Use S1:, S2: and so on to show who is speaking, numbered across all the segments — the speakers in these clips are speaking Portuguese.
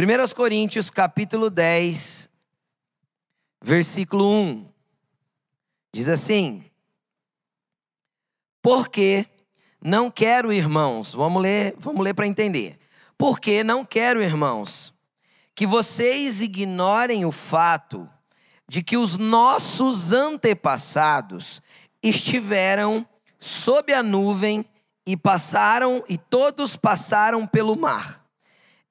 S1: 1 Coríntios capítulo 10, versículo 1. Diz assim: Porque não quero, irmãos, vamos ler, vamos ler para entender. Porque não quero, irmãos, que vocês ignorem o fato de que os nossos antepassados estiveram sob a nuvem e passaram e todos passaram pelo mar.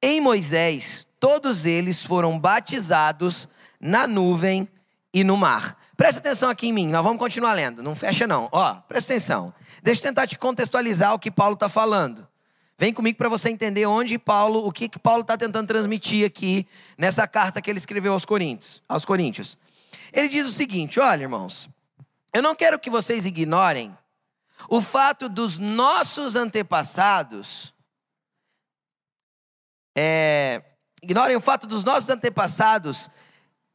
S1: Em Moisés, todos eles foram batizados na nuvem e no mar. Presta atenção aqui em mim, nós vamos continuar lendo, não fecha não. Ó, presta atenção. Deixa eu tentar te contextualizar o que Paulo está falando. Vem comigo para você entender onde Paulo, o que, que Paulo está tentando transmitir aqui nessa carta que ele escreveu aos Coríntios, aos Coríntios. Ele diz o seguinte: olha, irmãos, eu não quero que vocês ignorem o fato dos nossos antepassados, é, ignorem o fato dos nossos antepassados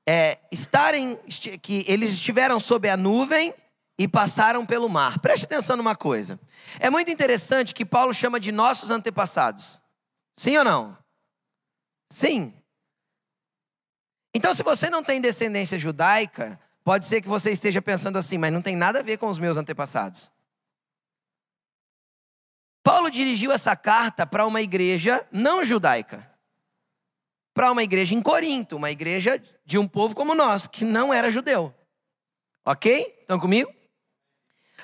S1: é, estarem, que eles estiveram sob a nuvem e passaram pelo mar. Preste atenção numa coisa. É muito interessante que Paulo chama de nossos antepassados. Sim ou não? Sim. Então, se você não tem descendência judaica, pode ser que você esteja pensando assim, mas não tem nada a ver com os meus antepassados. Paulo dirigiu essa carta para uma igreja não judaica, para uma igreja em Corinto, uma igreja de um povo como nós, que não era judeu. Ok? Estão comigo?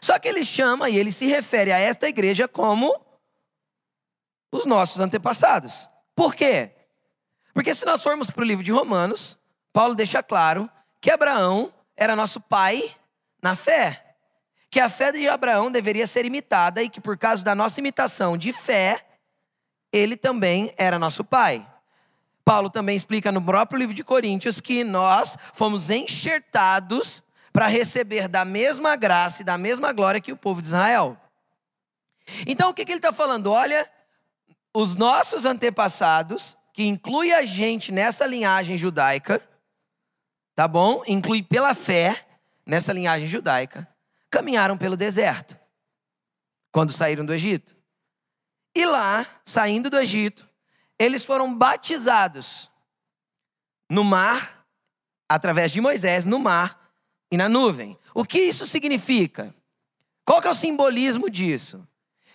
S1: Só que ele chama e ele se refere a esta igreja como os nossos antepassados. Por quê? Porque se nós formos para o livro de Romanos, Paulo deixa claro que Abraão era nosso pai na fé que a fé de Abraão deveria ser imitada e que por causa da nossa imitação de fé, ele também era nosso pai. Paulo também explica no próprio livro de Coríntios que nós fomos enxertados para receber da mesma graça e da mesma glória que o povo de Israel. Então o que, que ele está falando? Olha, os nossos antepassados, que inclui a gente nessa linhagem judaica, tá bom? Inclui pela fé nessa linhagem judaica caminharam pelo deserto quando saíram do Egito. E lá, saindo do Egito, eles foram batizados no mar, através de Moisés, no mar e na nuvem. O que isso significa? Qual que é o simbolismo disso?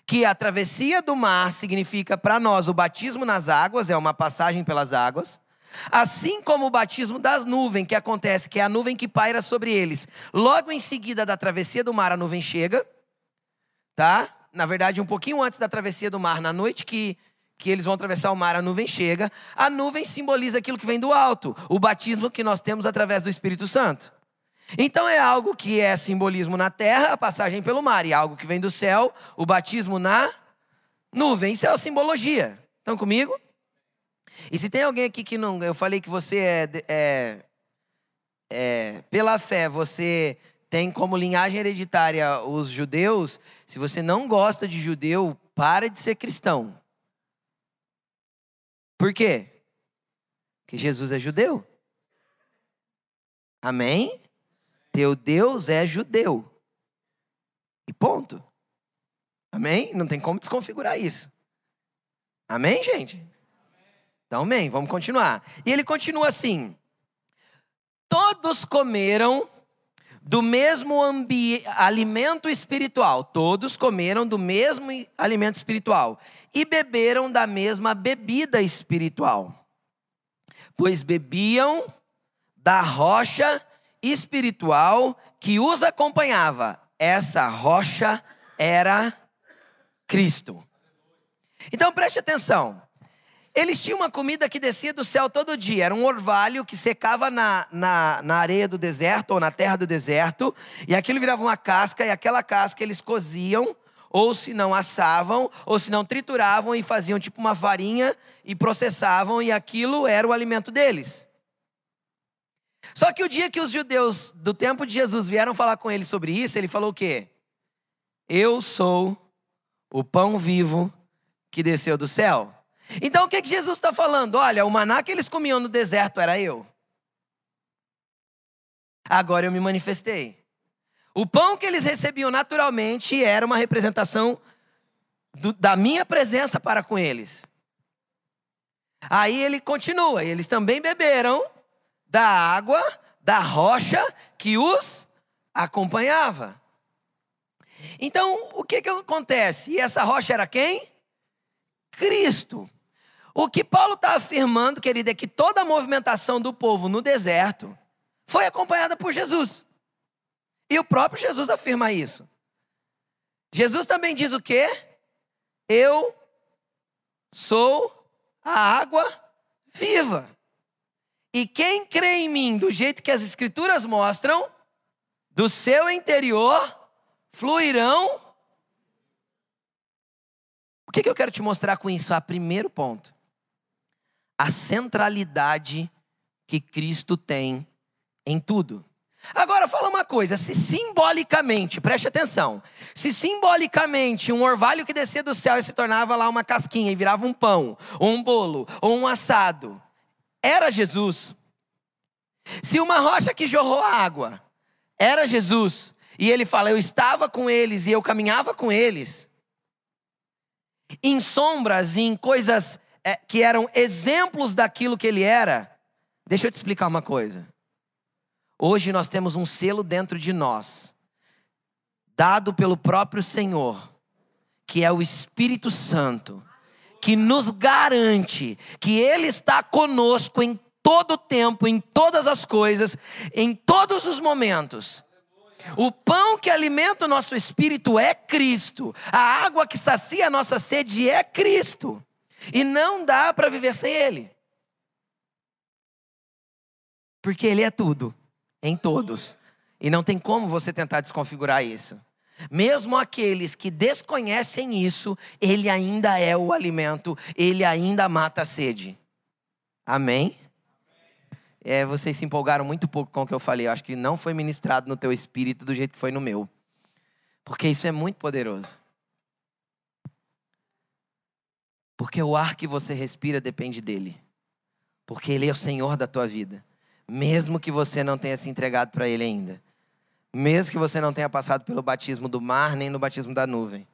S1: Que a travessia do mar significa para nós o batismo nas águas, é uma passagem pelas águas. Assim como o batismo das nuvens, que acontece, que é a nuvem que paira sobre eles. Logo em seguida da travessia do mar, a nuvem chega, tá? Na verdade, um pouquinho antes da travessia do mar, na noite que, que eles vão atravessar o mar, a nuvem chega. A nuvem simboliza aquilo que vem do alto, o batismo que nós temos através do Espírito Santo. Então é algo que é simbolismo na terra, a passagem pelo mar, e algo que vem do céu, o batismo na nuvem. Isso é a simbologia. Estão comigo? E se tem alguém aqui que não. Eu falei que você é, é, é, Pela fé, você tem como linhagem hereditária os judeus. Se você não gosta de judeu, para de ser cristão. Por quê? Porque Jesus é judeu. Amém? Teu Deus é judeu. E ponto. Amém? Não tem como desconfigurar isso. Amém, gente? Então, amém. Vamos continuar. E ele continua assim: Todos comeram do mesmo alimento espiritual. Todos comeram do mesmo alimento espiritual e beberam da mesma bebida espiritual. Pois bebiam da rocha espiritual que os acompanhava. Essa rocha era Cristo. Então preste atenção. Eles tinham uma comida que descia do céu todo dia. Era um orvalho que secava na, na, na, areia do deserto ou na terra do deserto. E aquilo virava uma casca, e aquela casca eles coziam, ou se não assavam, ou se não trituravam e faziam tipo uma farinha e processavam, e aquilo era o alimento deles. Só que o dia que os judeus do tempo de Jesus vieram falar com ele sobre isso, ele falou o quê? Eu sou o pão vivo que desceu do céu. Então o que, que Jesus está falando? Olha, o maná que eles comiam no deserto era eu. Agora eu me manifestei. O pão que eles recebiam naturalmente era uma representação do, da minha presença para com eles. Aí ele continua, eles também beberam da água da rocha que os acompanhava. Então, o que, que acontece? E essa rocha era quem? Cristo. O que Paulo está afirmando, querido, é que toda a movimentação do povo no deserto foi acompanhada por Jesus. E o próprio Jesus afirma isso. Jesus também diz o quê? Eu sou a água viva. E quem crê em mim do jeito que as escrituras mostram, do seu interior fluirão. Que, que eu quero te mostrar com isso? A primeiro ponto. A centralidade que Cristo tem em tudo. Agora fala uma coisa, se simbolicamente, preste atenção, se simbolicamente um orvalho que descia do céu e se tornava lá uma casquinha e virava um pão, ou um bolo, ou um assado, era Jesus. Se uma rocha que jorrou água era Jesus, e ele fala: Eu estava com eles e eu caminhava com eles, em sombras, em coisas é, que eram exemplos daquilo que ele era. Deixa eu te explicar uma coisa. Hoje nós temos um selo dentro de nós, dado pelo próprio Senhor, que é o Espírito Santo, que nos garante que Ele está conosco em todo o tempo, em todas as coisas, em todos os momentos. O pão que alimenta o nosso espírito é Cristo. A água que sacia a nossa sede é Cristo. E não dá para viver sem Ele. Porque Ele é tudo, em todos. E não tem como você tentar desconfigurar isso. Mesmo aqueles que desconhecem isso, Ele ainda é o alimento, Ele ainda mata a sede. Amém? É, vocês se empolgaram muito pouco com o que eu falei. Eu acho que não foi ministrado no teu espírito do jeito que foi no meu. Porque isso é muito poderoso. Porque o ar que você respira depende dele. Porque ele é o Senhor da tua vida. Mesmo que você não tenha se entregado para ele ainda. Mesmo que você não tenha passado pelo batismo do mar, nem no batismo da nuvem.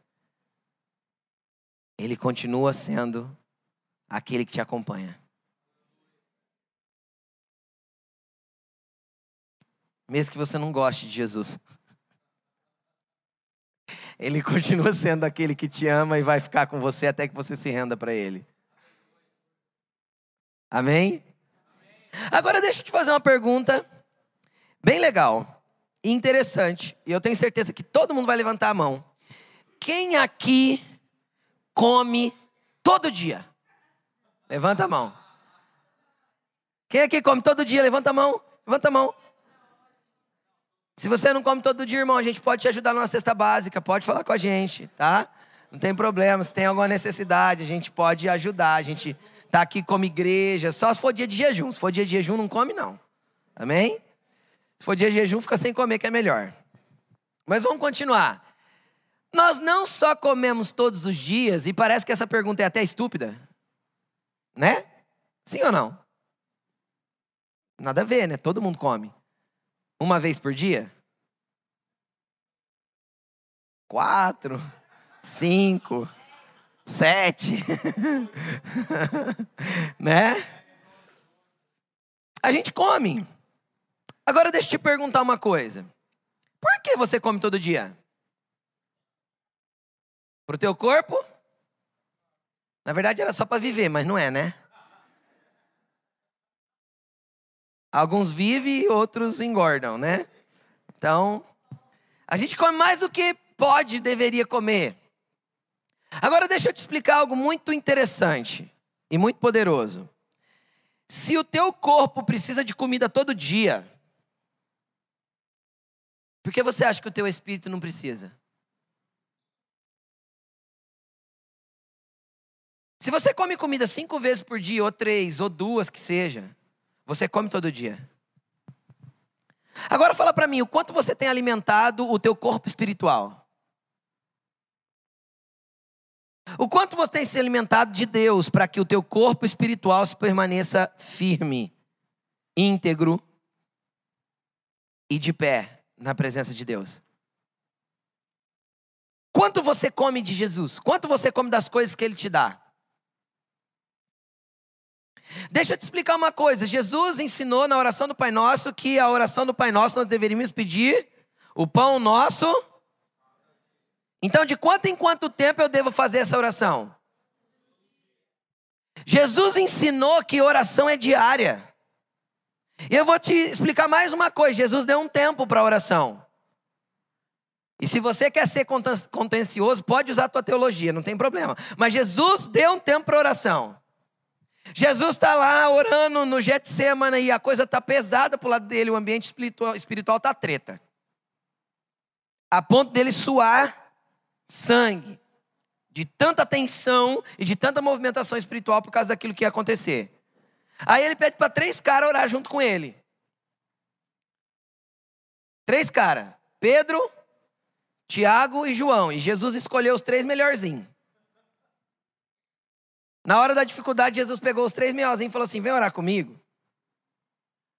S1: Ele continua sendo aquele que te acompanha. Mesmo que você não goste de Jesus. Ele continua sendo aquele que te ama e vai ficar com você até que você se renda para Ele. Amém? Agora deixa eu te fazer uma pergunta bem legal e interessante. E eu tenho certeza que todo mundo vai levantar a mão. Quem aqui come todo dia? Levanta a mão. Quem aqui come todo dia? Levanta a mão. Levanta a mão. Se você não come todo dia, irmão, a gente pode te ajudar numa cesta básica, pode falar com a gente, tá? Não tem problema, se tem alguma necessidade, a gente pode ajudar. A gente tá aqui como igreja, só se for dia de jejum. Se for dia de jejum, não come, não. Amém? Se for dia de jejum, fica sem comer, que é melhor. Mas vamos continuar. Nós não só comemos todos os dias, e parece que essa pergunta é até estúpida, né? Sim ou não? Nada a ver, né? Todo mundo come. Uma vez por dia? Quatro, cinco, sete, né? A gente come. Agora deixa eu te perguntar uma coisa. Por que você come todo dia? Pro teu corpo? Na verdade era só para viver, mas não é, né? Alguns vivem e outros engordam, né? Então, a gente come mais do que pode, deveria comer. Agora deixa eu te explicar algo muito interessante e muito poderoso. Se o teu corpo precisa de comida todo dia, por que você acha que o teu espírito não precisa? Se você come comida cinco vezes por dia, ou três, ou duas que seja, você come todo dia. Agora fala para mim, o quanto você tem alimentado o teu corpo espiritual? O quanto você tem se alimentado de Deus para que o teu corpo espiritual se permaneça firme, íntegro e de pé na presença de Deus? Quanto você come de Jesus? Quanto você come das coisas que Ele te dá? Deixa eu te explicar uma coisa. Jesus ensinou na oração do Pai Nosso que a oração do Pai Nosso nós deveríamos pedir o pão nosso. Então, de quanto em quanto tempo eu devo fazer essa oração? Jesus ensinou que oração é diária. E eu vou te explicar mais uma coisa: Jesus deu um tempo para a oração. E se você quer ser contencioso, pode usar a tua teologia, não tem problema. Mas Jesus deu um tempo para oração. Jesus está lá orando no Getsemane e a coisa está pesada para o lado dele, o ambiente espiritual está treta. A ponto dele suar sangue, de tanta tensão e de tanta movimentação espiritual por causa daquilo que ia acontecer. Aí ele pede para três caras orar junto com ele. Três caras: Pedro, Tiago e João. E Jesus escolheu os três melhorzinhos. Na hora da dificuldade, Jesus pegou os três melhorzinhos e falou assim: Vem orar comigo.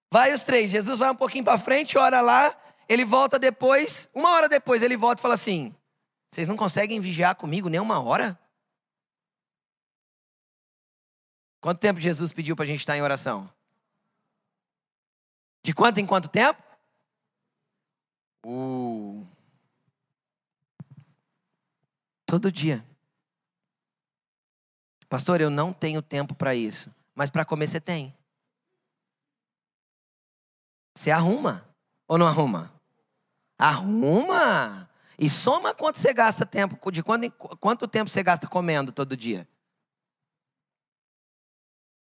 S1: Vai os três. Jesus vai um pouquinho para frente, ora lá. Ele volta depois. Uma hora depois, ele volta e fala assim: Vocês não conseguem vigiar comigo nem uma hora? Quanto tempo Jesus pediu para a gente estar em oração? De quanto em quanto tempo? Uh. Todo dia. Pastor, eu não tenho tempo para isso. Mas para comer você tem. Você arruma ou não arruma? Arruma. E soma quanto você gasta tempo, de quanto, quanto tempo você gasta comendo todo dia.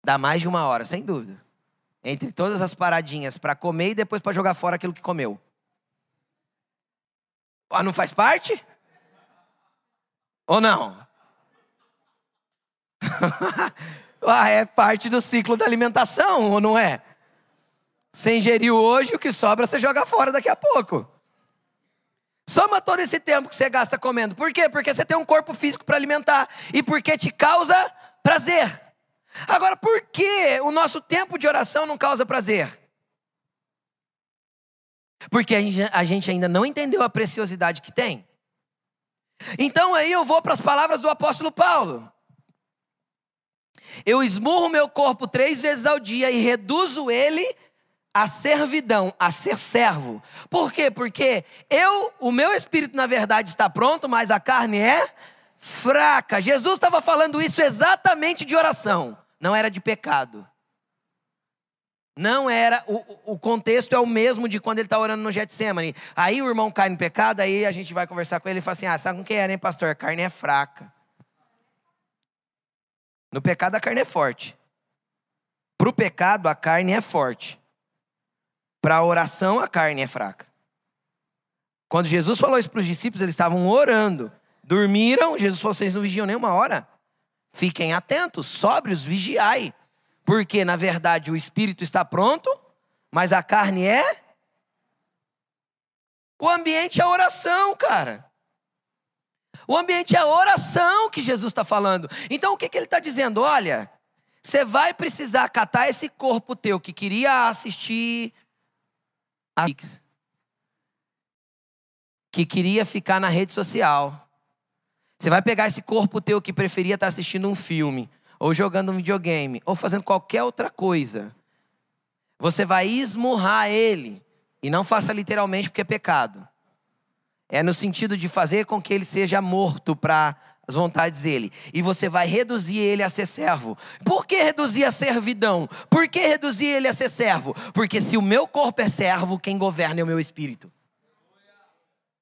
S1: Dá mais de uma hora, sem dúvida. Entre todas as paradinhas para comer e depois para jogar fora aquilo que comeu. Ah, não faz parte? Ou não? ah, é parte do ciclo da alimentação, ou não é? Você ingeriu hoje, o que sobra você joga fora daqui a pouco. Soma todo esse tempo que você gasta comendo. Por quê? Porque você tem um corpo físico para alimentar e porque te causa prazer. Agora, por que o nosso tempo de oração não causa prazer? Porque a gente ainda não entendeu a preciosidade que tem. Então aí eu vou para as palavras do apóstolo Paulo. Eu esmurro meu corpo três vezes ao dia e reduzo ele a servidão, a ser servo. Por quê? Porque eu, o meu espírito na verdade está pronto, mas a carne é fraca. Jesus estava falando isso exatamente de oração, não era de pecado. Não era, o, o contexto é o mesmo de quando ele está orando no Getsemane. Aí o irmão cai no pecado, aí a gente vai conversar com ele e fala assim: Ah, sabe com quem era, hein, pastor? A carne é fraca. No pecado a carne é forte. Para o pecado a carne é forte. Para a oração a carne é fraca. Quando Jesus falou isso para os discípulos, eles estavam orando. Dormiram, Jesus falou: vocês não vigiam nem uma hora? Fiquem atentos, sóbrios, vigiai. Porque, na verdade, o espírito está pronto, mas a carne é. O ambiente é oração, cara. O ambiente é a oração que Jesus está falando. Então, o que, que ele está dizendo? Olha, você vai precisar catar esse corpo teu que queria assistir a que queria ficar na rede social. Você vai pegar esse corpo teu que preferia estar assistindo um filme ou jogando um videogame, ou fazendo qualquer outra coisa, você vai esmurrar ele. E não faça literalmente porque é pecado. É no sentido de fazer com que ele seja morto para as vontades dele. E você vai reduzir ele a ser servo. Por que reduzir a servidão? Por que reduzir ele a ser servo? Porque se o meu corpo é servo, quem governa é o meu espírito.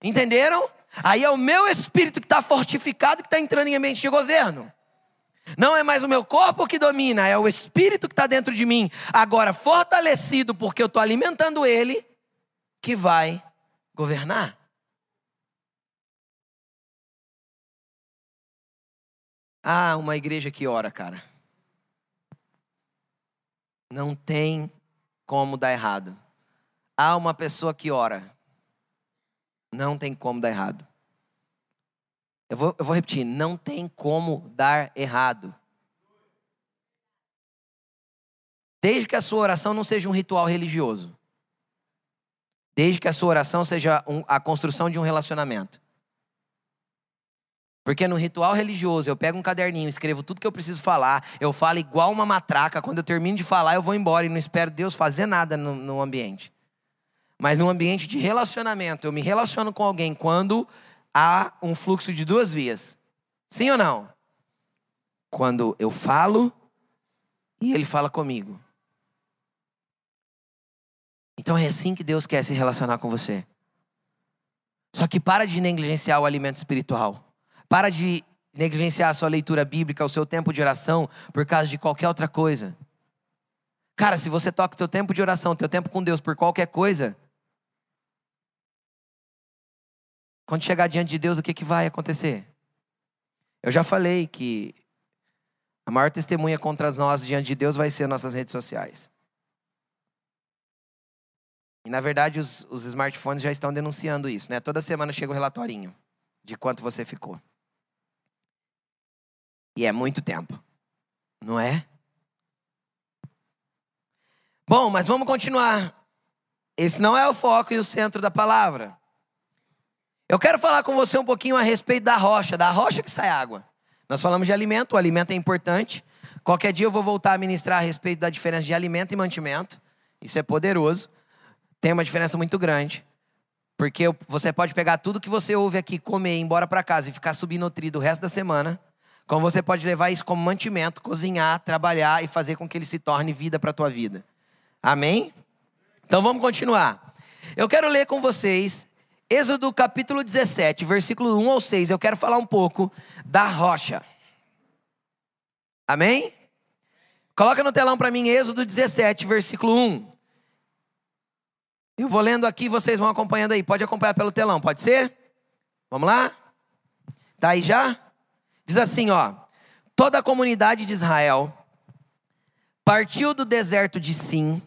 S1: Entenderam? Aí é o meu espírito que está fortificado que está entrando em ambiente de governo. Não é mais o meu corpo que domina, é o espírito que está dentro de mim. Agora, fortalecido porque eu estou alimentando ele, que vai governar. Ah, uma igreja que ora, cara. Não tem como dar errado. Há uma pessoa que ora. Não tem como dar errado. Eu vou, eu vou repetir: não tem como dar errado. Desde que a sua oração não seja um ritual religioso. Desde que a sua oração seja um, a construção de um relacionamento. Porque no ritual religioso eu pego um caderninho, escrevo tudo que eu preciso falar, eu falo igual uma matraca, quando eu termino de falar eu vou embora e não espero Deus fazer nada no, no ambiente. Mas no ambiente de relacionamento, eu me relaciono com alguém quando há um fluxo de duas vias. Sim ou não? Quando eu falo e ele fala comigo. Então é assim que Deus quer se relacionar com você. Só que para de negligenciar o alimento espiritual. Para de negligenciar a sua leitura bíblica, o seu tempo de oração por causa de qualquer outra coisa. Cara, se você toca o teu tempo de oração, teu tempo com Deus por qualquer coisa, quando chegar diante de Deus, o que, que vai acontecer? Eu já falei que a maior testemunha contra nós diante de Deus vai ser nossas redes sociais. E na verdade os, os smartphones já estão denunciando isso, né? Toda semana chega um relatorinho de quanto você ficou. E é muito tempo, não é? Bom, mas vamos continuar. Esse não é o foco e o centro da palavra. Eu quero falar com você um pouquinho a respeito da rocha, da rocha que sai água. Nós falamos de alimento, o alimento é importante. Qualquer dia eu vou voltar a ministrar a respeito da diferença de alimento e mantimento. Isso é poderoso tem uma diferença muito grande. Porque você pode pegar tudo que você ouve aqui, comer, ir embora para casa e ficar subnutrido o resto da semana. Como você pode levar isso como mantimento, cozinhar, trabalhar e fazer com que ele se torne vida para a tua vida. Amém? Então vamos continuar. Eu quero ler com vocês Êxodo capítulo 17, versículo 1 ao 6. Eu quero falar um pouco da rocha. Amém? Coloca no telão para mim Êxodo 17, versículo 1. Eu vou lendo aqui, vocês vão acompanhando aí. Pode acompanhar pelo telão, pode ser? Vamos lá? Tá aí já? Diz assim, ó: Toda a comunidade de Israel partiu do deserto de Sim,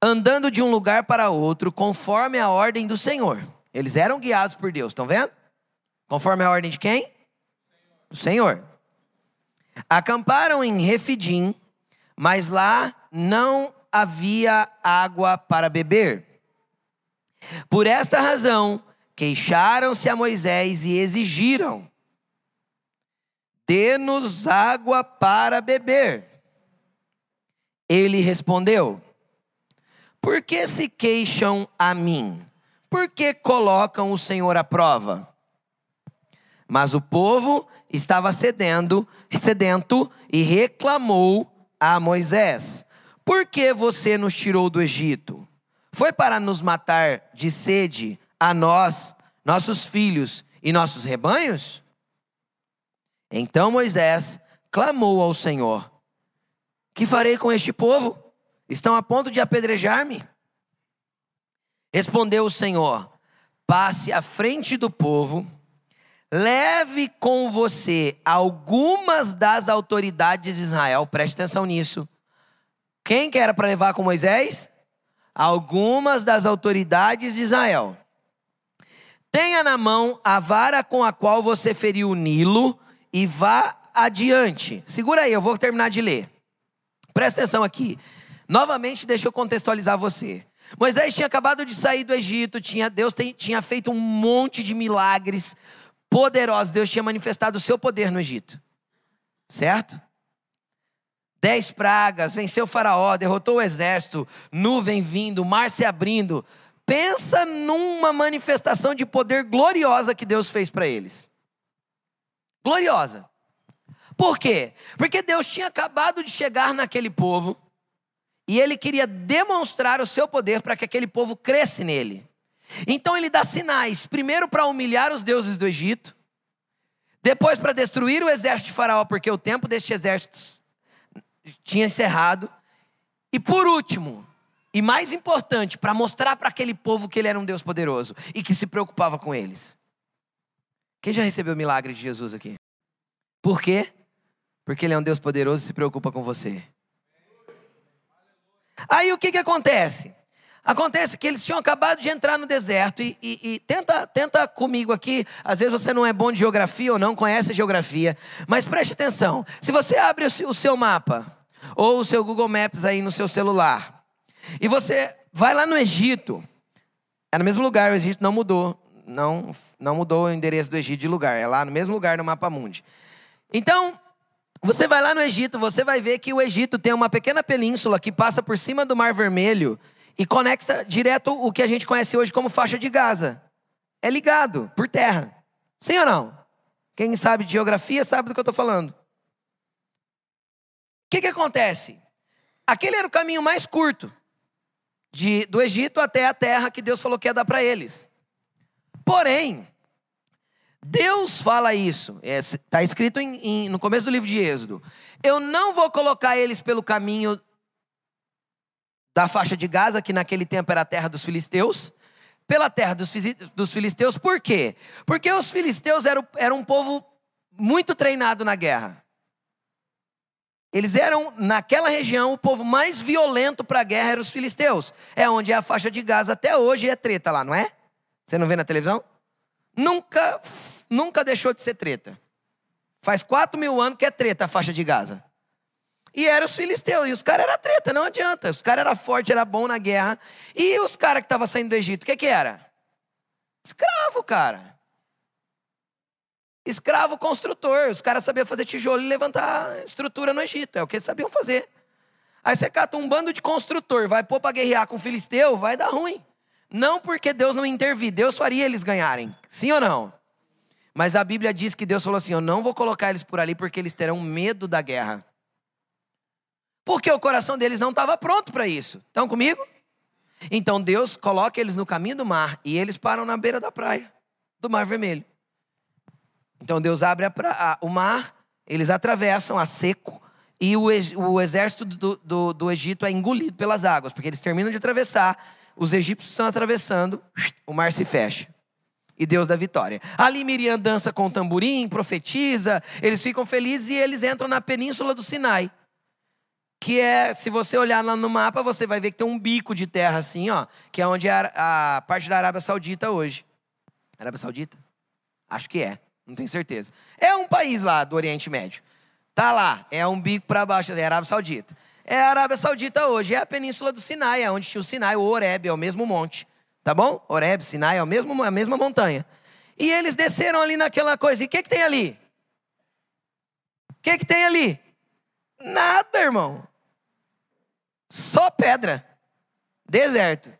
S1: andando de um lugar para outro, conforme a ordem do Senhor. Eles eram guiados por Deus, estão vendo? Conforme a ordem de quem? Do Senhor. Acamparam em Refidim, mas lá não havia água para beber. Por esta razão, queixaram-se a Moisés e exigiram: Dê-nos água para beber. Ele respondeu: Por que se queixam a mim? Por que colocam o Senhor à prova? Mas o povo estava cedendo, sedento e reclamou a Moisés: Por que você nos tirou do Egito? Foi para nos matar de sede a nós, nossos filhos e nossos rebanhos? Então Moisés clamou ao Senhor: Que farei com este povo? Estão a ponto de apedrejar-me? Respondeu o Senhor: Passe à frente do povo, leve com você algumas das autoridades de Israel, preste atenção nisso. Quem que era para levar com Moisés? algumas das autoridades de Israel. Tenha na mão a vara com a qual você feriu o Nilo e vá adiante. Segura aí, eu vou terminar de ler. Presta atenção aqui. Novamente, deixa eu contextualizar você. Moisés tinha acabado de sair do Egito, tinha, Deus tem, tinha feito um monte de milagres poderosos. Deus tinha manifestado o seu poder no Egito. Certo? dez pragas, venceu o faraó, derrotou o exército, nuvem vindo, mar se abrindo. Pensa numa manifestação de poder gloriosa que Deus fez para eles. Gloriosa. Por quê? Porque Deus tinha acabado de chegar naquele povo e ele queria demonstrar o seu poder para que aquele povo cresce nele. Então ele dá sinais, primeiro para humilhar os deuses do Egito, depois para destruir o exército de Faraó, porque o tempo deste exército tinha encerrado. E por último, e mais importante, para mostrar para aquele povo que ele era um Deus poderoso e que se preocupava com eles. Quem já recebeu o milagre de Jesus aqui? Por quê? Porque ele é um Deus poderoso e se preocupa com você. Aí o que, que acontece? Acontece que eles tinham acabado de entrar no deserto e, e, e, tenta, tenta comigo aqui. Às vezes você não é bom de geografia ou não conhece a geografia, mas preste atenção. Se você abre o seu mapa ou o seu Google Maps aí no seu celular e você vai lá no Egito, é no mesmo lugar, o Egito não mudou não, não mudou o endereço do Egito de lugar, é lá no mesmo lugar no mapa mundi. Então, você vai lá no Egito, você vai ver que o Egito tem uma pequena península que passa por cima do Mar Vermelho e conecta direto o que a gente conhece hoje como faixa de Gaza. É ligado por terra. Sim ou não? Quem sabe de geografia sabe do que eu estou falando. O que, que acontece? Aquele era o caminho mais curto de, do Egito até a terra que Deus falou que ia dar para eles. Porém, Deus fala isso, está é, escrito em, em, no começo do livro de Êxodo. Eu não vou colocar eles pelo caminho da faixa de Gaza, que naquele tempo era a terra dos filisteus, pela terra dos, dos filisteus, por quê? Porque os filisteus eram, eram um povo muito treinado na guerra. Eles eram, naquela região, o povo mais violento para a guerra eram os filisteus. É onde é a faixa de Gaza até hoje é treta lá, não é? Você não vê na televisão? Nunca, nunca deixou de ser treta. Faz quatro mil anos que é treta a faixa de Gaza. E eram os filisteus. E os caras eram treta, não adianta. Os caras eram fortes, era bom na guerra. E os caras que estavam saindo do Egito, o que, que era? Escravo, cara. Escravo construtor. Os caras sabiam fazer tijolo e levantar estrutura no Egito. É o que eles sabiam fazer. Aí você cata um bando de construtor, vai pôr para guerrear com o filisteu, vai dar ruim. Não porque Deus não intervir, Deus faria eles ganharem. Sim ou não? Mas a Bíblia diz que Deus falou assim: Eu não vou colocar eles por ali porque eles terão medo da guerra. Porque o coração deles não estava pronto para isso. Estão comigo? Então Deus coloca eles no caminho do mar e eles param na beira da praia, do Mar Vermelho. Então Deus abre a, a, o mar, eles atravessam a seco e o, o exército do, do, do, Egito é engolido pelas águas, porque eles terminam de atravessar, os egípcios estão atravessando, o mar se fecha. E Deus dá vitória. Ali Miriam dança com o tamborim, profetiza, eles ficam felizes e eles entram na península do Sinai. Que é, se você olhar lá no mapa, você vai ver que tem um bico de terra assim, ó, que é onde é a, a parte da Arábia Saudita hoje. Arábia Saudita? Acho que é. Não tenho certeza. É um país lá do Oriente Médio. Tá lá, é um bico para baixo, é Arábia Saudita. É a Arábia Saudita hoje, é a península do Sinai, é onde tinha o Sinai, o Oreb, é o mesmo monte. Tá bom? Oreb, Sinai, é o mesmo, a mesma montanha. E eles desceram ali naquela coisa. E o que, que tem ali? O que, que tem ali? Nada, irmão. Só pedra. Deserto.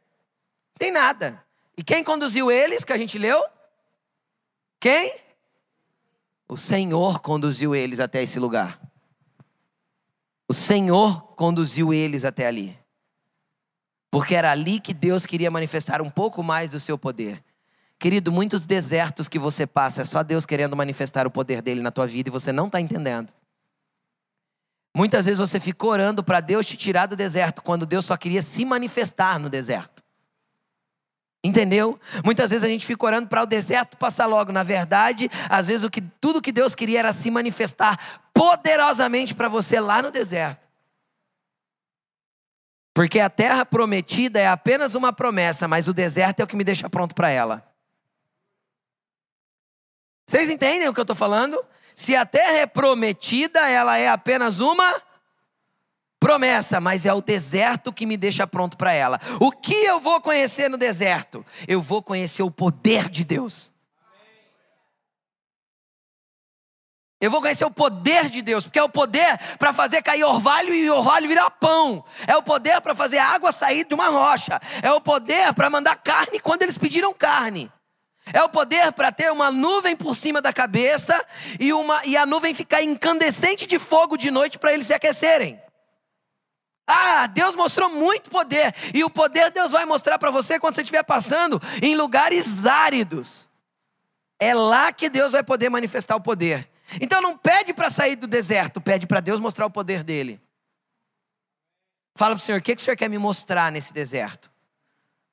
S1: Tem nada. E quem conduziu eles, que a gente leu? Quem? O Senhor conduziu eles até esse lugar. O Senhor conduziu eles até ali. Porque era ali que Deus queria manifestar um pouco mais do seu poder. Querido, muitos desertos que você passa é só Deus querendo manifestar o poder dele na tua vida e você não está entendendo. Muitas vezes você ficou orando para Deus te tirar do deserto, quando Deus só queria se manifestar no deserto. Entendeu? Muitas vezes a gente fica orando para o deserto passar logo. Na verdade, às vezes o que, tudo que Deus queria era se manifestar poderosamente para você lá no deserto. Porque a terra prometida é apenas uma promessa, mas o deserto é o que me deixa pronto para ela. Vocês entendem o que eu estou falando? Se a terra é prometida, ela é apenas uma promessa, mas é o deserto que me deixa pronto para ela. O que eu vou conhecer no deserto? Eu vou conhecer o poder de Deus. Eu vou conhecer o poder de Deus, porque é o poder para fazer cair orvalho e orvalho virar pão. É o poder para fazer água sair de uma rocha. É o poder para mandar carne quando eles pediram carne. É o poder para ter uma nuvem por cima da cabeça e, uma, e a nuvem ficar incandescente de fogo de noite para eles se aquecerem. Ah, Deus mostrou muito poder. E o poder Deus vai mostrar para você quando você estiver passando em lugares áridos. É lá que Deus vai poder manifestar o poder. Então não pede para sair do deserto, pede para Deus mostrar o poder dele. Fala para o Senhor, o que, que o Senhor quer me mostrar nesse deserto?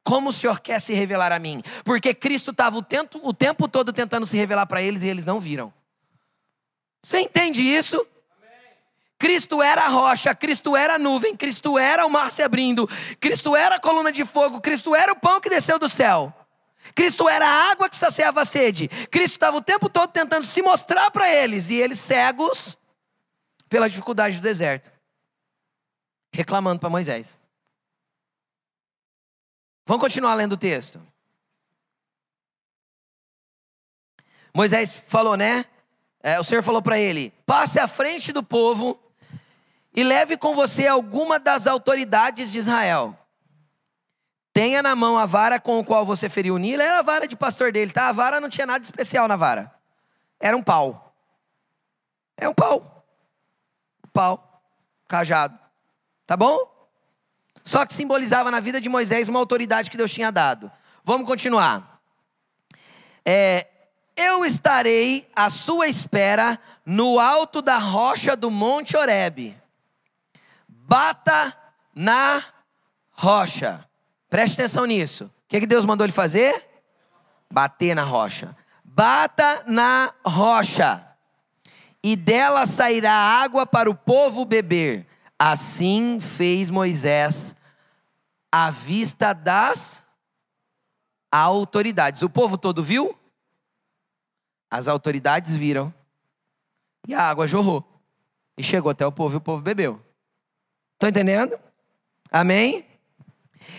S1: Como o Senhor quer se revelar a mim? Porque Cristo estava o tempo, o tempo todo tentando se revelar para eles e eles não viram. Você entende isso? Cristo era a rocha, Cristo era a nuvem, Cristo era o mar se abrindo, Cristo era a coluna de fogo, Cristo era o pão que desceu do céu. Cristo era a água que saciava a sede. Cristo estava o tempo todo tentando se mostrar para eles e eles cegos pela dificuldade do deserto, reclamando para Moisés. Vamos continuar lendo o texto. Moisés falou, né? É, o Senhor falou para ele: passe à frente do povo e leve com você alguma das autoridades de Israel. Tenha na mão a vara com a qual você feriu o Nilo. Era a vara de pastor dele, tá? A vara não tinha nada especial na vara. Era um pau. É um pau. Pau. Cajado. Tá bom? Só que simbolizava na vida de Moisés uma autoridade que Deus tinha dado. Vamos continuar. É, eu estarei à sua espera no alto da rocha do Monte Oreb. Bata na rocha. Preste atenção nisso. O que, que Deus mandou ele fazer? Bater na rocha. Bata na rocha, e dela sairá água para o povo beber. Assim fez Moisés à vista das autoridades. O povo todo viu? As autoridades viram. E a água jorrou. E chegou até o povo e o povo bebeu. Estão entendendo? Amém?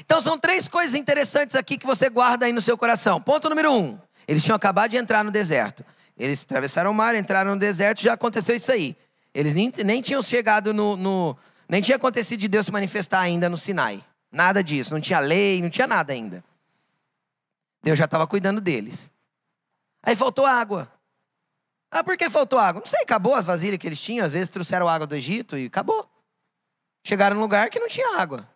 S1: Então são três coisas interessantes aqui que você guarda aí no seu coração. Ponto número um: eles tinham acabado de entrar no deserto. Eles atravessaram o mar, entraram no deserto, já aconteceu isso aí. Eles nem, nem tinham chegado no, no. Nem tinha acontecido de Deus se manifestar ainda no Sinai. Nada disso. Não tinha lei, não tinha nada ainda. Deus já estava cuidando deles. Aí faltou água. Ah, por que faltou água? Não sei, acabou as vasilhas que eles tinham. Às vezes trouxeram água do Egito e acabou. Chegaram num lugar que não tinha água.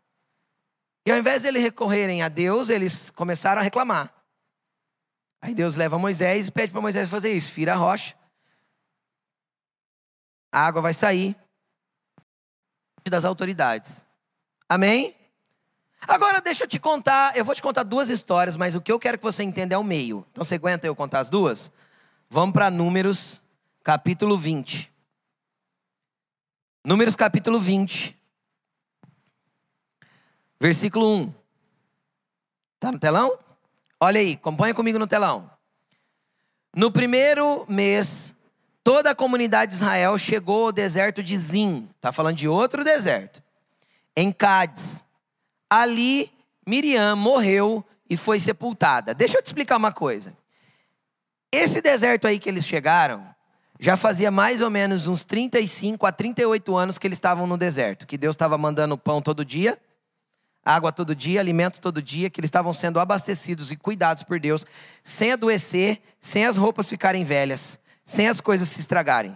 S1: E ao invés de eles recorrerem a Deus, eles começaram a reclamar. Aí Deus leva Moisés e pede para Moisés fazer isso: fira a rocha, a água vai sair das autoridades. Amém? Agora deixa eu te contar, eu vou te contar duas histórias, mas o que eu quero que você entenda é o meio. Então você aguenta eu contar as duas? Vamos para Números, capítulo 20. Números, capítulo 20. Versículo 1. Está no telão? Olha aí, acompanha comigo no telão. No primeiro mês, toda a comunidade de Israel chegou ao deserto de Zim. Está falando de outro deserto. Em Cádiz. Ali, Miriam morreu e foi sepultada. Deixa eu te explicar uma coisa. Esse deserto aí que eles chegaram, já fazia mais ou menos uns 35 a 38 anos que eles estavam no deserto, que Deus estava mandando pão todo dia água todo dia, alimento todo dia, que eles estavam sendo abastecidos e cuidados por Deus, sem adoecer, sem as roupas ficarem velhas, sem as coisas se estragarem.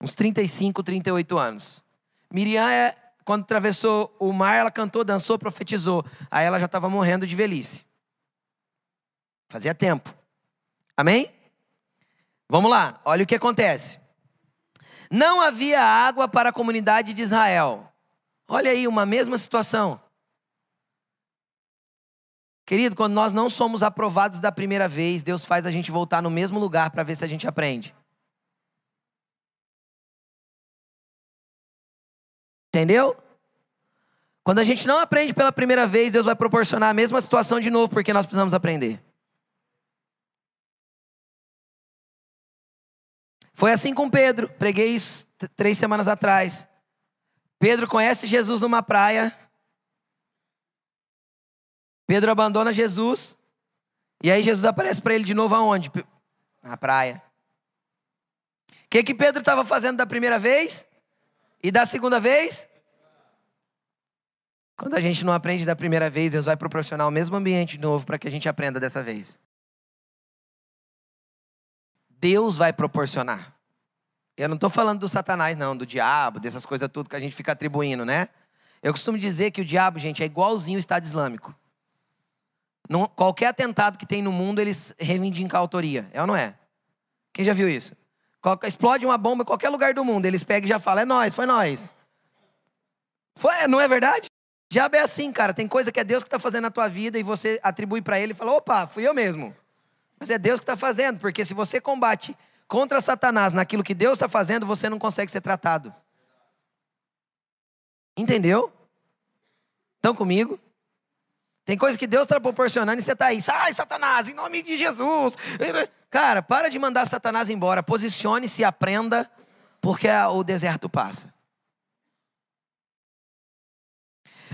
S1: Uns 35, 38 anos. Miriam, é, quando atravessou o mar, ela cantou, dançou, profetizou. Aí ela já estava morrendo de velhice. Fazia tempo. Amém? Vamos lá, olha o que acontece. Não havia água para a comunidade de Israel Olha aí, uma mesma situação. Querido, quando nós não somos aprovados da primeira vez, Deus faz a gente voltar no mesmo lugar para ver se a gente aprende. Entendeu? Quando a gente não aprende pela primeira vez, Deus vai proporcionar a mesma situação de novo, porque nós precisamos aprender. Foi assim com Pedro, preguei isso três semanas atrás. Pedro conhece Jesus numa praia. Pedro abandona Jesus. E aí Jesus aparece para ele de novo aonde? Na praia. O que, que Pedro estava fazendo da primeira vez? E da segunda vez? Quando a gente não aprende da primeira vez, Deus vai proporcionar o mesmo ambiente de novo para que a gente aprenda dessa vez. Deus vai proporcionar. Eu não estou falando do Satanás, não, do diabo, dessas coisas tudo que a gente fica atribuindo, né? Eu costumo dizer que o diabo, gente, é igualzinho o Estado Islâmico. Qualquer atentado que tem no mundo, eles reivindicam a autoria. É ou não é? Quem já viu isso? Explode uma bomba em qualquer lugar do mundo, eles pegam e já falam, é nós, foi nós. Foi, não é verdade? O diabo é assim, cara. Tem coisa que é Deus que está fazendo na tua vida e você atribui para ele e fala, opa, fui eu mesmo. Mas é Deus que está fazendo, porque se você combate contra Satanás naquilo que Deus está fazendo, você não consegue ser tratado. Entendeu? Estão comigo? Tem coisa que Deus está proporcionando e você está aí. Sai, Satanás, em nome de Jesus. Cara, para de mandar Satanás embora. Posicione-se, aprenda, porque o deserto passa.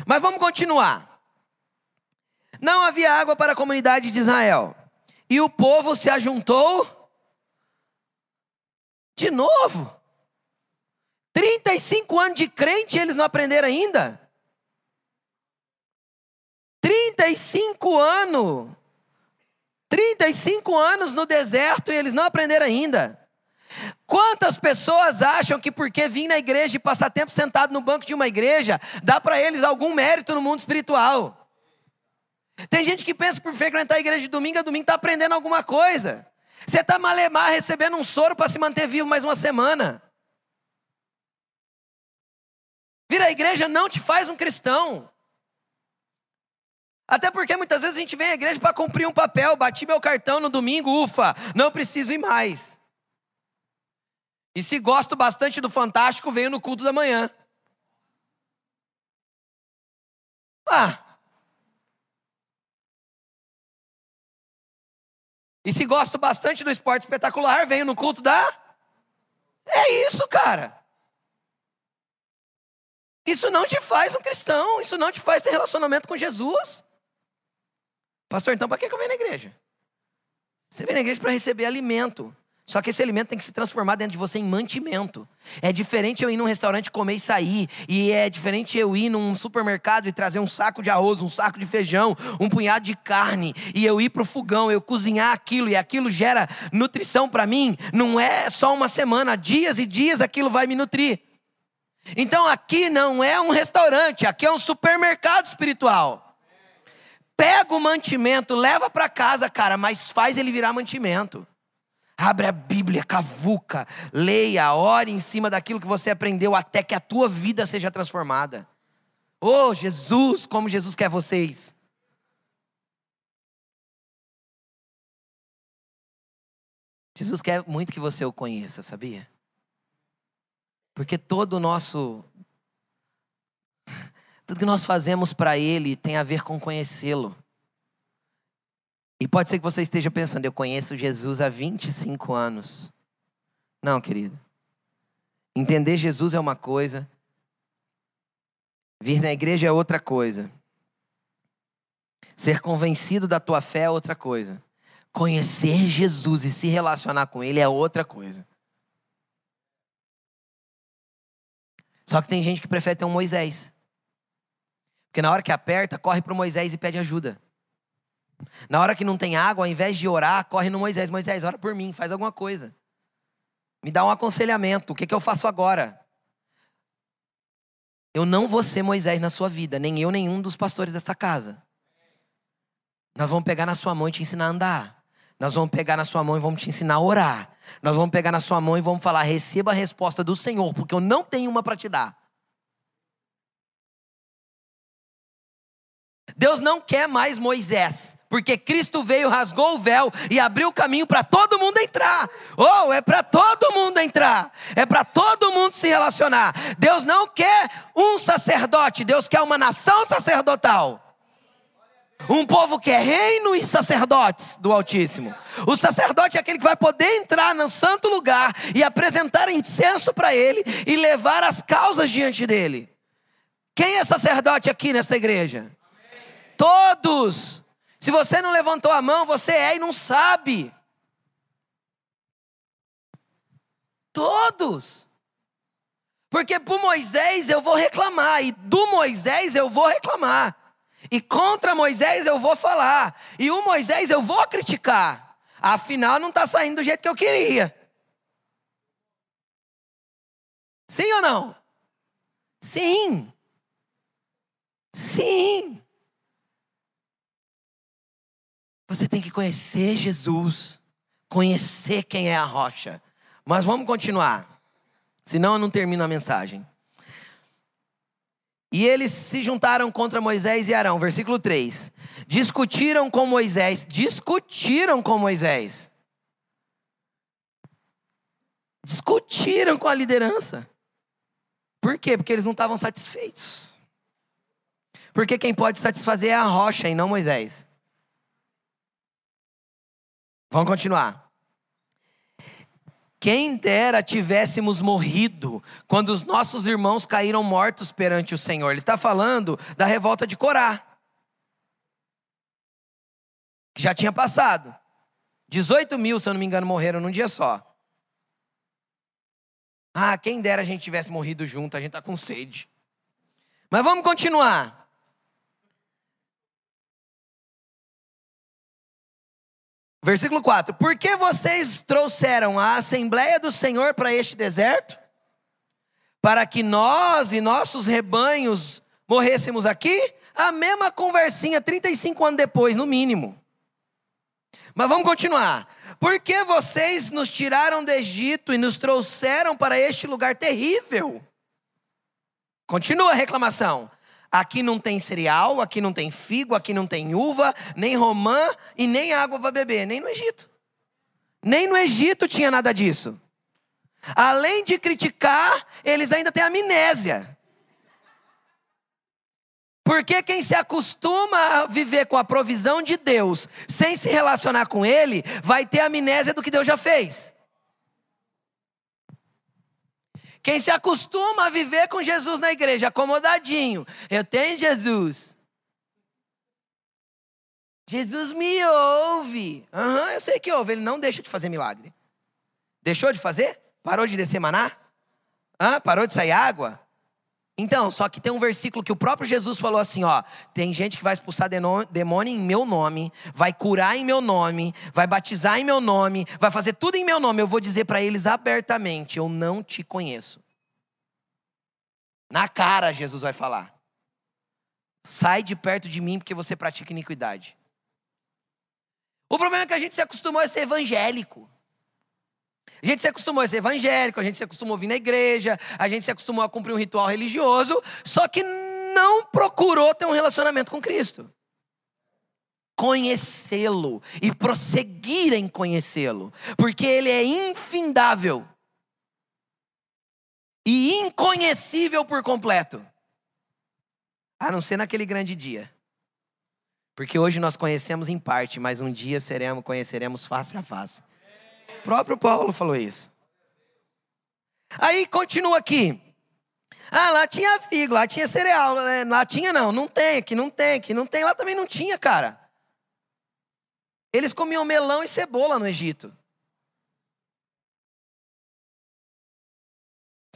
S1: Mas vamos continuar. Não havia água para a comunidade de Israel. E o povo se ajuntou de novo. 35 anos de crente eles não aprenderam ainda? 35 anos. 35 anos no deserto e eles não aprenderam ainda. Quantas pessoas acham que porque vir na igreja e passar tempo sentado no banco de uma igreja, dá para eles algum mérito no mundo espiritual? Tem gente que pensa por frequentar a igreja de domingo a domingo está aprendendo alguma coisa. Você está malemar recebendo um soro para se manter vivo mais uma semana. Vir à igreja não te faz um cristão. Até porque muitas vezes a gente vem à igreja para cumprir um papel. Bati meu cartão no domingo, ufa, não preciso ir mais. E se gosto bastante do Fantástico, venho no culto da manhã. Ah. E se gosto bastante do esporte espetacular, venho no culto da. É isso, cara. Isso não te faz um cristão, isso não te faz ter relacionamento com Jesus. Pastor, então para que eu venho na igreja? Você vem na igreja para receber alimento. Só que esse alimento tem que se transformar dentro de você em mantimento. É diferente eu ir num restaurante comer e sair. E é diferente eu ir num supermercado e trazer um saco de arroz, um saco de feijão, um punhado de carne. E eu ir para o fogão, eu cozinhar aquilo. E aquilo gera nutrição para mim. Não é só uma semana, dias e dias aquilo vai me nutrir. Então aqui não é um restaurante, aqui é um supermercado espiritual. Pega o mantimento, leva para casa, cara, mas faz ele virar mantimento. Abre a Bíblia, cavuca, leia, ore em cima daquilo que você aprendeu até que a tua vida seja transformada. Oh, Jesus, como Jesus quer vocês. Jesus quer muito que você o conheça, sabia? Porque todo o nosso tudo que nós fazemos para Ele tem a ver com conhecê-lo. E pode ser que você esteja pensando, eu conheço Jesus há 25 anos. Não, querido. Entender Jesus é uma coisa, vir na igreja é outra coisa. Ser convencido da tua fé é outra coisa. Conhecer Jesus e se relacionar com Ele é outra coisa. Só que tem gente que prefere ter um Moisés. Porque na hora que aperta, corre para Moisés e pede ajuda. Na hora que não tem água, ao invés de orar, corre no Moisés. Moisés, ora por mim, faz alguma coisa. Me dá um aconselhamento. O que, que eu faço agora? Eu não vou ser Moisés na sua vida, nem eu, nenhum dos pastores dessa casa. Nós vamos pegar na sua mão e te ensinar a andar. Nós vamos pegar na sua mão e vamos te ensinar a orar. Nós vamos pegar na sua mão e vamos falar: receba a resposta do Senhor, porque eu não tenho uma para te dar. Deus não quer mais Moisés, porque Cristo veio, rasgou o véu e abriu o caminho para todo mundo entrar. Oh, é para todo mundo entrar, é para todo mundo se relacionar. Deus não quer um sacerdote, Deus quer uma nação sacerdotal. Um povo que é reino e sacerdotes do Altíssimo. O sacerdote é aquele que vai poder entrar no santo lugar e apresentar incenso para ele e levar as causas diante dele. Quem é sacerdote aqui nessa igreja? Todos. Se você não levantou a mão, você é e não sabe. Todos. Porque por Moisés eu vou reclamar, e do Moisés eu vou reclamar, e contra Moisés eu vou falar, e o Moisés eu vou criticar. Afinal, não está saindo do jeito que eu queria. Sim ou não? Sim. Sim. Você tem que conhecer Jesus, conhecer quem é a rocha. Mas vamos continuar, senão eu não termino a mensagem. E eles se juntaram contra Moisés e Arão, versículo 3. Discutiram com Moisés, discutiram com Moisés. Discutiram com a liderança. Por quê? Porque eles não estavam satisfeitos. Porque quem pode satisfazer é a rocha e não Moisés. Vamos continuar. Quem dera tivéssemos morrido quando os nossos irmãos caíram mortos perante o Senhor. Ele está falando da revolta de Corá, que já tinha passado. 18 mil, se eu não me engano, morreram num dia só. Ah, quem dera a gente tivesse morrido junto, a gente tá com sede. Mas vamos continuar. Versículo 4: Por que vocês trouxeram a Assembleia do Senhor para este deserto? Para que nós e nossos rebanhos morrêssemos aqui? A mesma conversinha 35 anos depois, no mínimo. Mas vamos continuar. Por que vocês nos tiraram do Egito e nos trouxeram para este lugar terrível? Continua a reclamação. Aqui não tem cereal, aqui não tem figo, aqui não tem uva, nem romã e nem água para beber, nem no Egito. Nem no Egito tinha nada disso. Além de criticar, eles ainda têm amnésia. Porque quem se acostuma a viver com a provisão de Deus, sem se relacionar com Ele, vai ter amnésia do que Deus já fez. Quem se acostuma a viver com Jesus na igreja, acomodadinho, eu tenho Jesus. Jesus me ouve. Aham, uhum, eu sei que ouve, ele não deixa de fazer milagre. Deixou de fazer? Parou de descer maná? Hã? Parou de sair água? Então, só que tem um versículo que o próprio Jesus falou assim, ó, tem gente que vai expulsar demônio em meu nome, vai curar em meu nome, vai batizar em meu nome, vai fazer tudo em meu nome. Eu vou dizer para eles abertamente, eu não te conheço. Na cara Jesus vai falar. Sai de perto de mim porque você pratica iniquidade. O problema é que a gente se acostumou a ser evangélico. A gente se acostumou a ser evangélico, a gente se acostumou a vir na igreja, a gente se acostumou a cumprir um ritual religioso, só que não procurou ter um relacionamento com Cristo. Conhecê-lo e prosseguir em conhecê-lo, porque ele é infindável e inconhecível por completo, a não ser naquele grande dia. Porque hoje nós conhecemos em parte, mas um dia seremos, conheceremos face a face. Próprio Paulo falou isso. Aí continua aqui. Ah, lá tinha figo, lá tinha cereal, né? lá tinha não, não tem, aqui não tem, aqui não tem, lá também não tinha, cara. Eles comiam melão e cebola no Egito.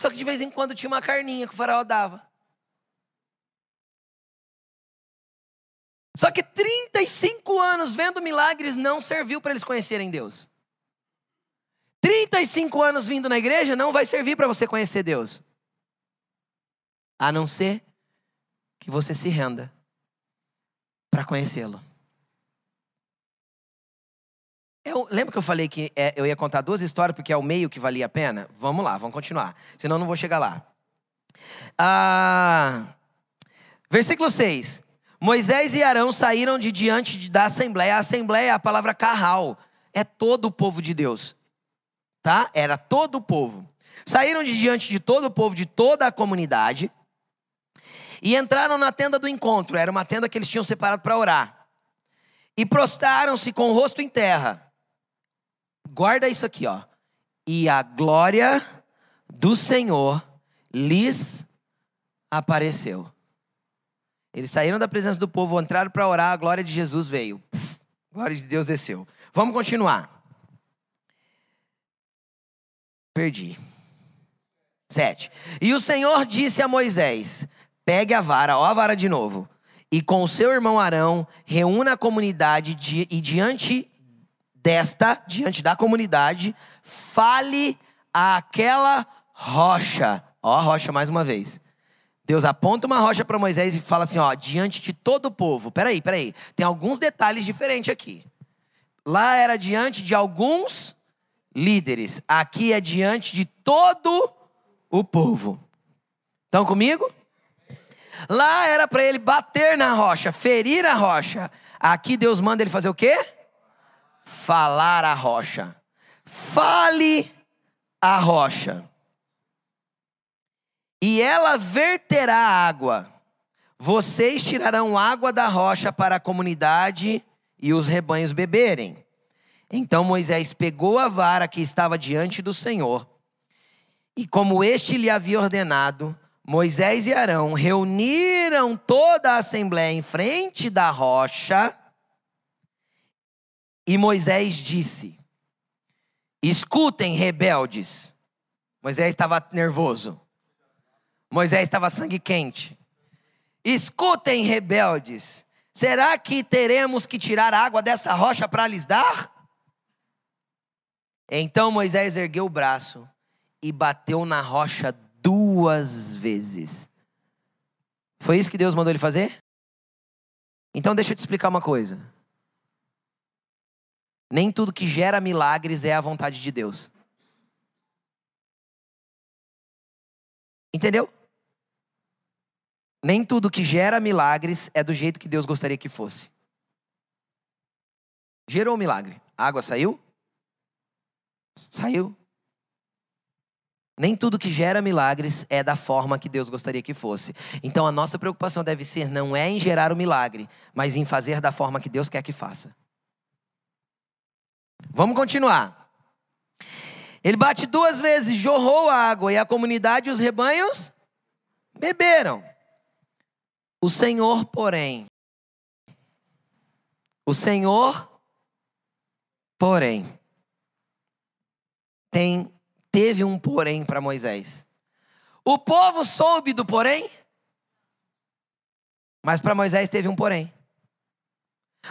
S1: Só que de vez em quando tinha uma carninha que o faraó dava. Só que 35 anos vendo milagres não serviu para eles conhecerem Deus. 35 anos vindo na igreja não vai servir para você conhecer Deus. A não ser que você se renda para conhecê-lo. Eu, lembra que eu falei que é, eu ia contar duas histórias porque é o meio que valia a pena? Vamos lá, vamos continuar. Senão eu não vou chegar lá. Ah, versículo 6. Moisés e Arão saíram de diante da assembleia. A assembleia é a palavra carral. É todo o povo de Deus tá? Era todo o povo. Saíram de diante de todo o povo, de toda a comunidade, e entraram na tenda do encontro. Era uma tenda que eles tinham separado para orar. E prostraram-se com o rosto em terra. Guarda isso aqui, ó. E a glória do Senhor lhes apareceu. Eles saíram da presença do povo, entraram para orar, a glória de Jesus veio. a glória de Deus desceu. Vamos continuar. Perdi. Sete. E o Senhor disse a Moisés: Pegue a vara, ó a vara de novo, e com o seu irmão Arão, reúna a comunidade de, e diante desta, diante da comunidade, fale àquela rocha. Ó a rocha mais uma vez. Deus aponta uma rocha para Moisés e fala assim: ó, diante de todo o povo. Peraí, peraí. Tem alguns detalhes diferentes aqui. Lá era diante de alguns líderes. Aqui é diante de todo o povo. Estão comigo? Lá era para ele bater na rocha, ferir a rocha. Aqui Deus manda ele fazer o quê? Falar a rocha. Fale a rocha. E ela verterá água. Vocês tirarão água da rocha para a comunidade e os rebanhos beberem. Então Moisés pegou a vara que estava diante do Senhor, e como este lhe havia ordenado, Moisés e Arão reuniram toda a assembléia em frente da rocha E Moisés disse: Escutem, rebeldes. Moisés estava nervoso. Moisés estava sangue quente. Escutem, rebeldes. Será que teremos que tirar água dessa rocha para lhes dar? Então Moisés ergueu o braço e bateu na rocha duas vezes. Foi isso que Deus mandou ele fazer? Então deixa eu te explicar uma coisa. Nem tudo que gera milagres é a vontade de Deus. Entendeu? Nem tudo que gera milagres é do jeito que Deus gostaria que fosse. Gerou um milagre. A água saiu? Saiu. Nem tudo que gera milagres é da forma que Deus gostaria que fosse. Então a nossa preocupação deve ser não é em gerar o milagre, mas em fazer da forma que Deus quer que faça. Vamos continuar. Ele bate duas vezes, jorrou a água e a comunidade e os rebanhos beberam. O Senhor, porém, o Senhor, porém, tem teve um porém para Moisés. O povo soube do porém, mas para Moisés teve um porém.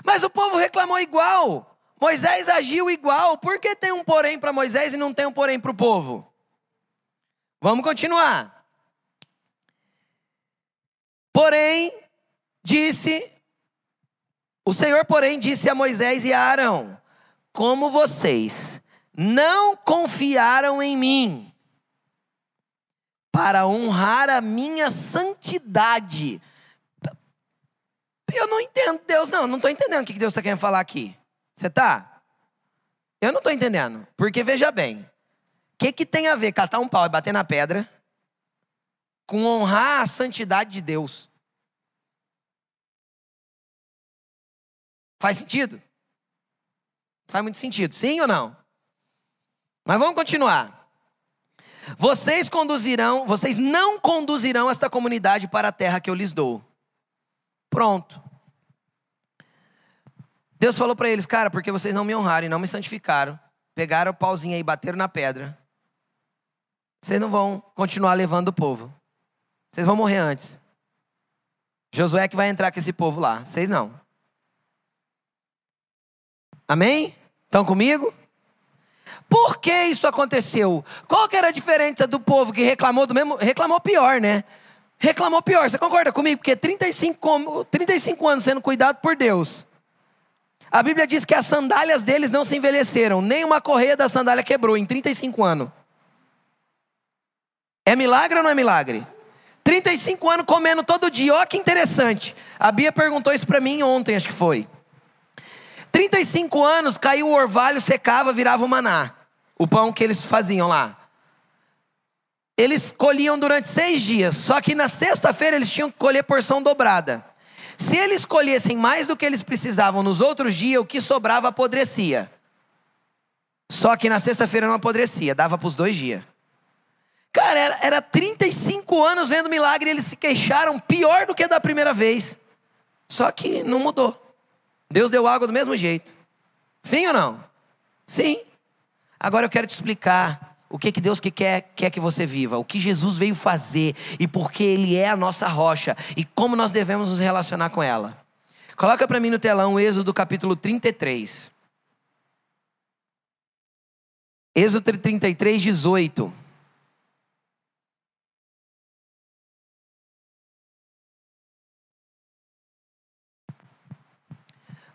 S1: Mas o povo reclamou igual. Moisés agiu igual. Por que tem um porém para Moisés e não tem um porém para o povo? Vamos continuar. Porém, disse, o Senhor, porém, disse a Moisés e a Arão: Como vocês não confiaram em mim para honrar a minha santidade. Eu não entendo Deus, não, não estou entendendo o que Deus está querendo falar aqui. Você está? Eu não estou entendendo, porque veja bem, o que, que tem a ver catar um pau e bater na pedra com honrar a santidade de Deus? Faz sentido? Faz muito sentido, sim ou não? Mas vamos continuar. Vocês conduzirão, vocês não conduzirão esta comunidade para a terra que eu lhes dou. Pronto. Deus falou para eles, cara, porque vocês não me honraram e não me santificaram, pegaram o pauzinho aí bateram na pedra. Vocês não vão continuar levando o povo. Vocês vão morrer antes. Josué que vai entrar com esse povo lá. Vocês não. Amém? Estão comigo? Por que isso aconteceu? Qual que era a diferença do povo que reclamou do mesmo? Reclamou pior, né? Reclamou pior. Você concorda comigo? Porque 35, 35 anos sendo cuidado por Deus. A Bíblia diz que as sandálias deles não se envelheceram, nem uma correia da sandália quebrou em 35 anos. É milagre ou não é milagre? 35 anos comendo todo dia, olha que interessante. A Bia perguntou isso para mim ontem, acho que foi. 35 anos, caiu o orvalho, secava, virava o maná o pão que eles faziam lá. Eles colhiam durante seis dias, só que na sexta-feira eles tinham que colher porção dobrada. Se eles colhessem mais do que eles precisavam nos outros dias, o que sobrava apodrecia. Só que na sexta-feira não apodrecia, dava para os dois dias. Cara, era, era 35 anos vendo milagre e eles se queixaram pior do que da primeira vez. Só que não mudou. Deus deu água do mesmo jeito. Sim ou não? Sim. Agora eu quero te explicar o que, que Deus que quer, quer que você viva, o que Jesus veio fazer e porque Ele é a nossa rocha e como nós devemos nos relacionar com ela. Coloca para mim no telão Êxodo capítulo 33. Êxodo 33, 18.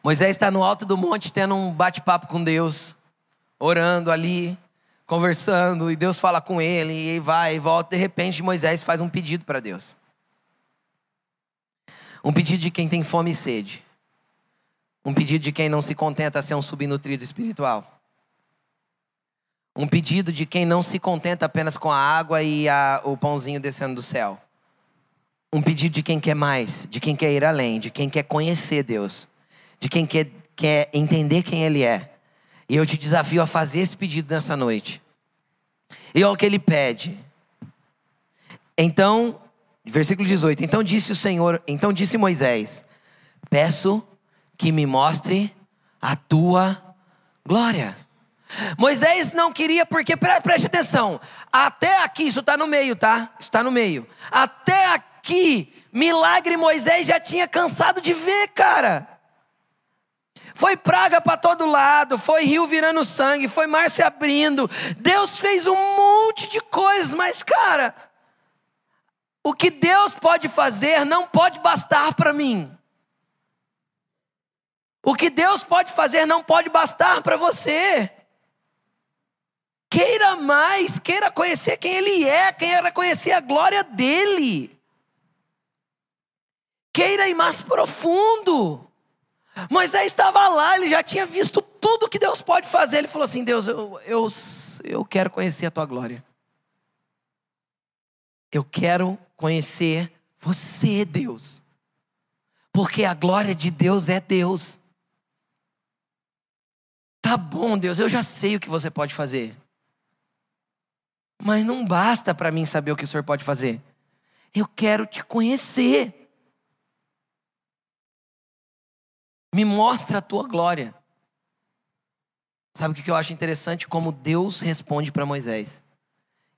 S1: Moisés está no alto do monte tendo um bate-papo com Deus orando ali, conversando, e Deus fala com ele, e vai e volta. De repente, Moisés faz um pedido para Deus. Um pedido de quem tem fome e sede. Um pedido de quem não se contenta a ser um subnutrido espiritual. Um pedido de quem não se contenta apenas com a água e a, o pãozinho descendo do céu. Um pedido de quem quer mais, de quem quer ir além, de quem quer conhecer Deus, de quem quer, quer entender quem Ele é e eu te desafio a fazer esse pedido nessa noite. E olha o que ele pede. Então, versículo 18: Então disse o Senhor, então disse Moisés: Peço que me mostre a tua glória. Moisés não queria, porque, preste atenção, até aqui, isso está no meio, tá? Isso está no meio. Até aqui, milagre Moisés já tinha cansado de ver, cara. Foi praga para todo lado, foi rio virando sangue, foi mar se abrindo. Deus fez um monte de coisas, mas, cara, o que Deus pode fazer não pode bastar para mim. O que Deus pode fazer não pode bastar para você. Queira mais, queira conhecer quem Ele é, queira conhecer a glória dEle. Queira ir mais profundo. Moisés estava lá, ele já tinha visto tudo que Deus pode fazer. Ele falou assim: Deus, eu, eu, eu quero conhecer a tua glória. Eu quero conhecer você, Deus. Porque a glória de Deus é Deus. Tá bom, Deus, eu já sei o que você pode fazer. Mas não basta para mim saber o que o Senhor pode fazer. Eu quero te conhecer. Me mostra a tua glória. Sabe o que eu acho interessante? Como Deus responde para Moisés.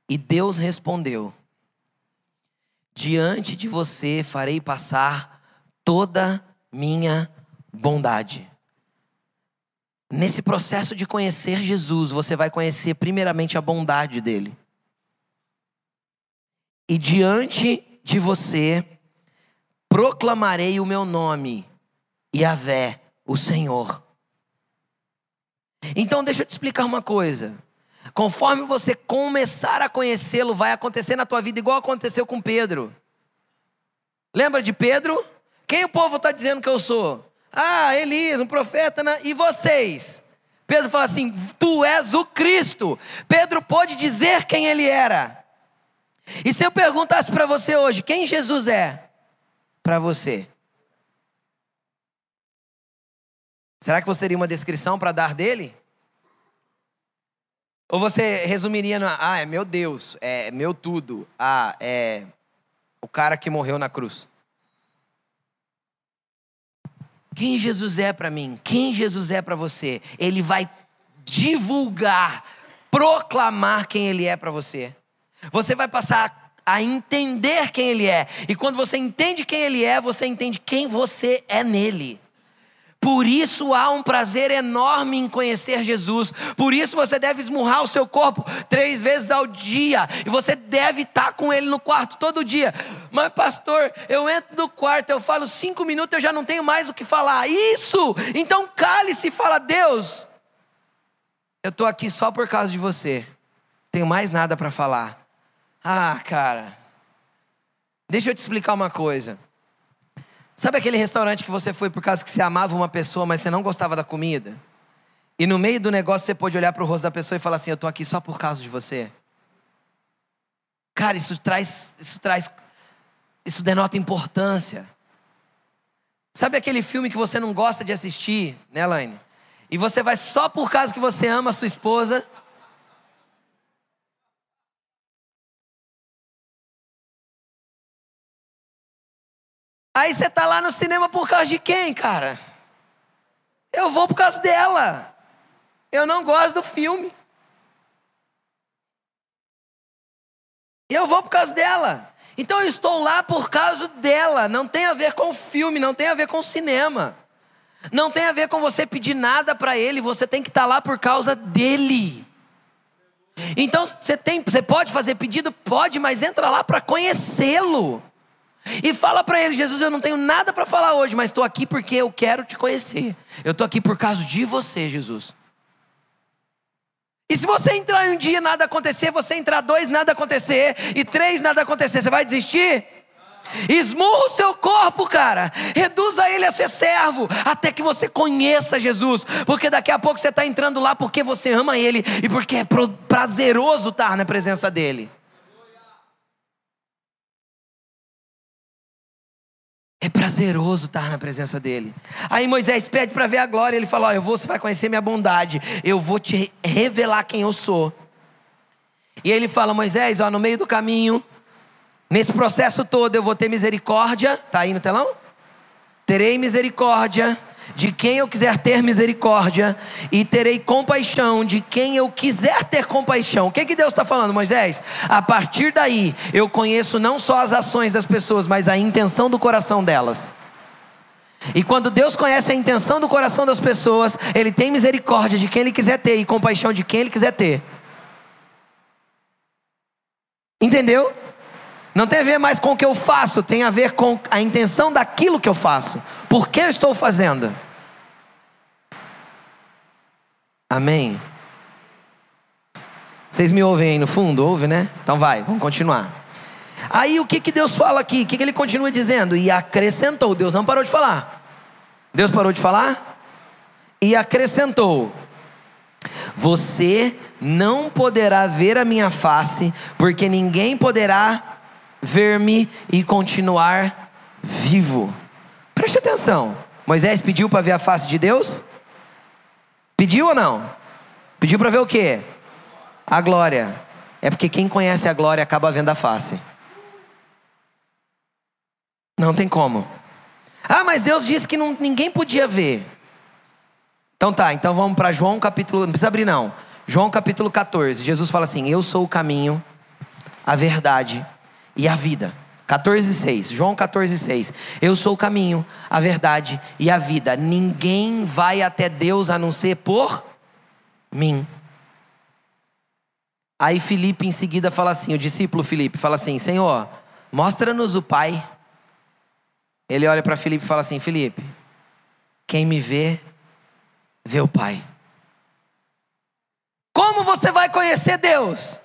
S1: E Deus respondeu: Diante de você farei passar toda minha bondade. Nesse processo de conhecer Jesus, você vai conhecer primeiramente a bondade dele e diante de você proclamarei o meu nome, Yahvé, o Senhor. Então deixa eu te explicar uma coisa. Conforme você começar a conhecê-lo, vai acontecer na tua vida igual aconteceu com Pedro. Lembra de Pedro? Quem o povo está dizendo que eu sou? Ah, Elias, um profeta. Né? E vocês? Pedro fala assim: Tu és o Cristo. Pedro pôde dizer quem ele era. E se eu perguntasse para você hoje, quem Jesus é para você? Será que você teria uma descrição para dar dele? Ou você resumiria no, ah, é meu Deus, é meu tudo, ah, é o cara que morreu na cruz. Quem Jesus é para mim? Quem Jesus é para você? Ele vai divulgar, proclamar quem ele é para você. Você vai passar a entender quem Ele é. E quando você entende quem Ele é, você entende quem você é nele. Por isso há um prazer enorme em conhecer Jesus. Por isso você deve esmurrar o seu corpo três vezes ao dia. E você deve estar com ele no quarto todo dia. Mas, pastor, eu entro no quarto, eu falo cinco minutos, eu já não tenho mais o que falar. Isso! Então cale-se e fala: Deus, eu estou aqui só por causa de você. Tenho mais nada para falar. Ah, cara. Deixa eu te explicar uma coisa. Sabe aquele restaurante que você foi por causa que você amava uma pessoa, mas você não gostava da comida? E no meio do negócio você pode olhar para o rosto da pessoa e falar assim: Eu estou aqui só por causa de você. Cara, isso traz, isso traz, isso denota importância. Sabe aquele filme que você não gosta de assistir, né, Elaine? E você vai só por causa que você ama a sua esposa Aí você tá lá no cinema por causa de quem, cara? Eu vou por causa dela. Eu não gosto do filme. Eu vou por causa dela. Então eu estou lá por causa dela. Não tem a ver com o filme, não tem a ver com o cinema. Não tem a ver com você pedir nada para ele, você tem que estar tá lá por causa dele. Então você tem, você pode fazer pedido, pode, mas entra lá para conhecê-lo. E fala para ele: Jesus, eu não tenho nada para falar hoje, mas estou aqui porque eu quero te conhecer. Eu estou aqui por causa de você, Jesus. E se você entrar um dia nada acontecer, você entrar dois nada acontecer e três nada acontecer, você vai desistir? Esmurra o seu corpo, cara. Reduza ele a ser servo, até que você conheça Jesus. Porque daqui a pouco você está entrando lá porque você ama Ele e porque é prazeroso estar na presença dEle. É prazeroso estar na presença dele. Aí Moisés pede para ver a glória. Ele fala: Ó, eu vou, você vai conhecer minha bondade. Eu vou te revelar quem eu sou. E ele fala: Moisés, ó, no meio do caminho, nesse processo todo, eu vou ter misericórdia. Tá aí no telão? Terei misericórdia de quem eu quiser ter misericórdia, e terei compaixão de quem eu quiser ter compaixão. O que, que Deus está falando, Moisés? A partir daí, eu conheço não só as ações das pessoas, mas a intenção do coração delas. E quando Deus conhece a intenção do coração das pessoas, Ele tem misericórdia de quem Ele quiser ter e compaixão de quem Ele quiser ter. Entendeu? Não tem a ver mais com o que eu faço, tem a ver com a intenção daquilo que eu faço. Por que eu estou fazendo? Amém? Vocês me ouvem aí no fundo? Ouve, né? Então vai, vamos continuar. Aí o que, que Deus fala aqui? O que, que ele continua dizendo? E acrescentou. Deus não parou de falar. Deus parou de falar? E acrescentou: Você não poderá ver a minha face, porque ninguém poderá ver-me e continuar vivo. Preste atenção. Moisés pediu para ver a face de Deus? Pediu ou não? Pediu para ver o quê? A glória. É porque quem conhece a glória acaba vendo a face. Não tem como. Ah, mas Deus disse que não, ninguém podia ver. Então tá, então vamos para João capítulo. Não precisa abrir, não. João capítulo 14. Jesus fala assim: Eu sou o caminho, a verdade e a vida. 14, 6. João 14, 6. Eu sou o caminho, a verdade e a vida. Ninguém vai até Deus a não ser por mim. Aí Felipe em seguida fala assim: o discípulo Felipe fala assim: Senhor, mostra-nos o Pai. Ele olha para Felipe e fala assim: Felipe, quem me vê, vê o Pai. Como você vai conhecer Deus?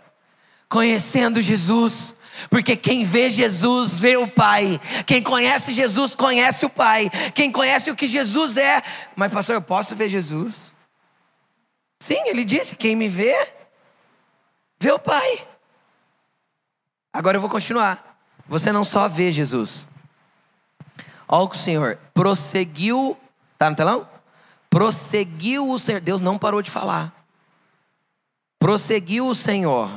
S1: Conhecendo Jesus. Porque quem vê Jesus vê o Pai. Quem conhece Jesus conhece o Pai. Quem conhece o que Jesus é. Mas, pastor, eu posso ver Jesus? Sim, ele disse: quem me vê, vê o Pai. Agora eu vou continuar. Você não só vê Jesus. Olha o que o Senhor prosseguiu. Está no telão? Prosseguiu o Senhor. Deus não parou de falar. Prosseguiu o Senhor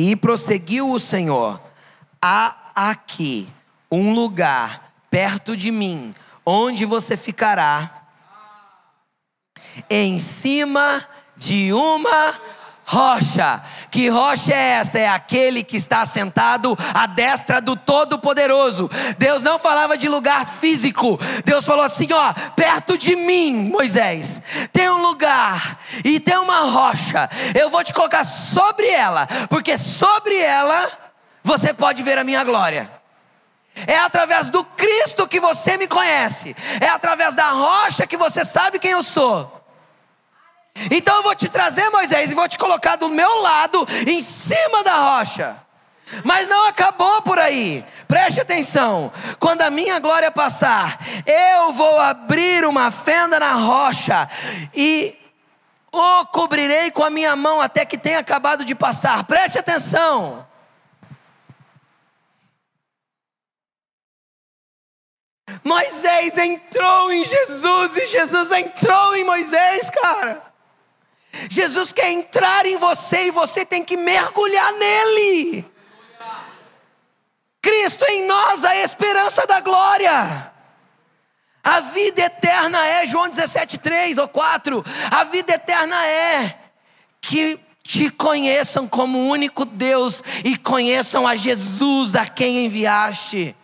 S1: e prosseguiu o Senhor: há aqui um lugar perto de mim, onde você ficará em cima de uma rocha. Que rocha é esta? É aquele que está sentado à destra do Todo-Poderoso. Deus não falava de lugar físico. Deus falou assim: ó, perto de mim, Moisés, tem um lugar e tem uma rocha. Eu vou te colocar sobre ela, porque sobre ela você pode ver a minha glória. É através do Cristo que você me conhece. É através da rocha que você sabe quem eu sou. Então eu vou te trazer, Moisés, e vou te colocar do meu lado, em cima da rocha. Mas não acabou por aí. Preste atenção. Quando a minha glória passar, eu vou abrir uma fenda na rocha e o cobrirei com a minha mão até que tenha acabado de passar. Preste atenção. Moisés entrou em Jesus e Jesus entrou em Moisés, cara. Jesus quer entrar em você e você tem que mergulhar nele. Cristo em nós, a esperança da glória. A vida eterna é, João 17, 3 ou 4, a vida eterna é que te conheçam como único Deus e conheçam a Jesus a quem enviaste.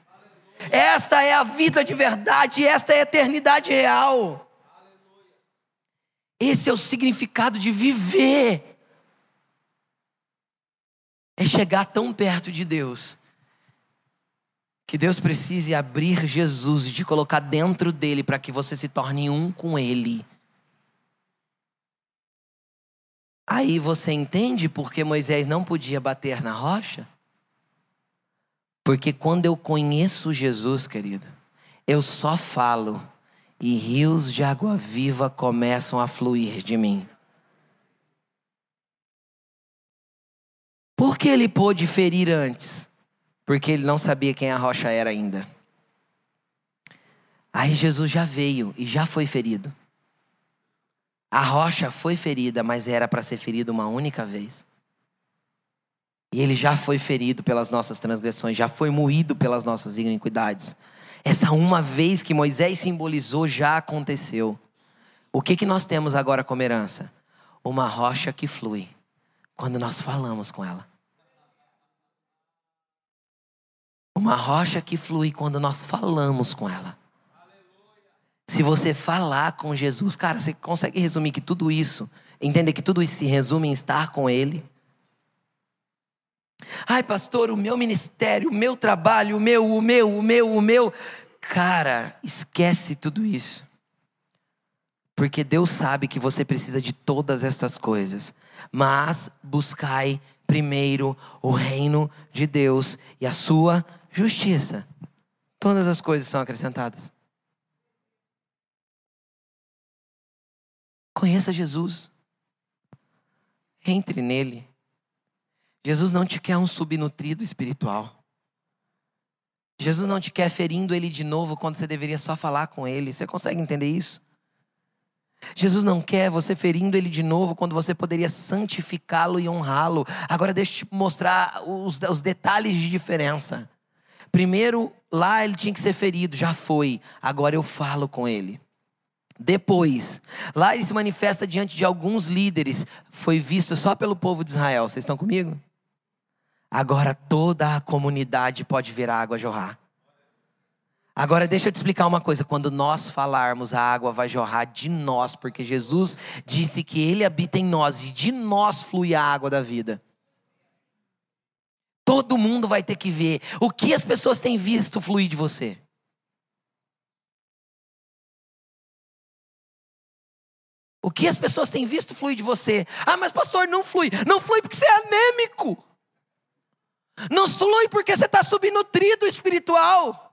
S1: Esta é a vida de verdade, esta é a eternidade real. Esse é o significado de viver. É chegar tão perto de Deus que Deus precise abrir Jesus e te colocar dentro dele para que você se torne um com ele. Aí você entende por que Moisés não podia bater na rocha? Porque quando eu conheço Jesus, querido, eu só falo e rios de água viva começam a fluir de mim. Por que ele pôde ferir antes? Porque ele não sabia quem a rocha era ainda. Aí Jesus já veio e já foi ferido. A rocha foi ferida, mas era para ser ferida uma única vez. E ele já foi ferido pelas nossas transgressões, já foi moído pelas nossas iniquidades. Essa uma vez que Moisés simbolizou já aconteceu. O que, que nós temos agora como herança? Uma rocha que flui quando nós falamos com ela. Uma rocha que flui quando nós falamos com ela. Se você falar com Jesus, cara, você consegue resumir que tudo isso, entender que tudo isso se resume em estar com Ele? Ai, pastor, o meu ministério, o meu trabalho, o meu, o meu, o meu, o meu. Cara, esquece tudo isso. Porque Deus sabe que você precisa de todas essas coisas. Mas buscai primeiro o reino de Deus e a sua justiça. Todas as coisas são acrescentadas. Conheça Jesus. Entre nele. Jesus não te quer um subnutrido espiritual. Jesus não te quer ferindo ele de novo quando você deveria só falar com ele. Você consegue entender isso? Jesus não quer você ferindo ele de novo quando você poderia santificá-lo e honrá-lo. Agora deixa eu te mostrar os, os detalhes de diferença. Primeiro, lá ele tinha que ser ferido, já foi. Agora eu falo com ele. Depois, lá ele se manifesta diante de alguns líderes, foi visto só pelo povo de Israel. Vocês estão comigo? Agora toda a comunidade pode ver a água jorrar. Agora deixa eu te explicar uma coisa: quando nós falarmos, a água vai jorrar de nós, porque Jesus disse que Ele habita em nós e de nós flui a água da vida. Todo mundo vai ter que ver o que as pessoas têm visto fluir de você. O que as pessoas têm visto fluir de você? Ah, mas pastor, não flui. Não flui porque você é anêmico. Não flui porque você está subnutrido espiritual.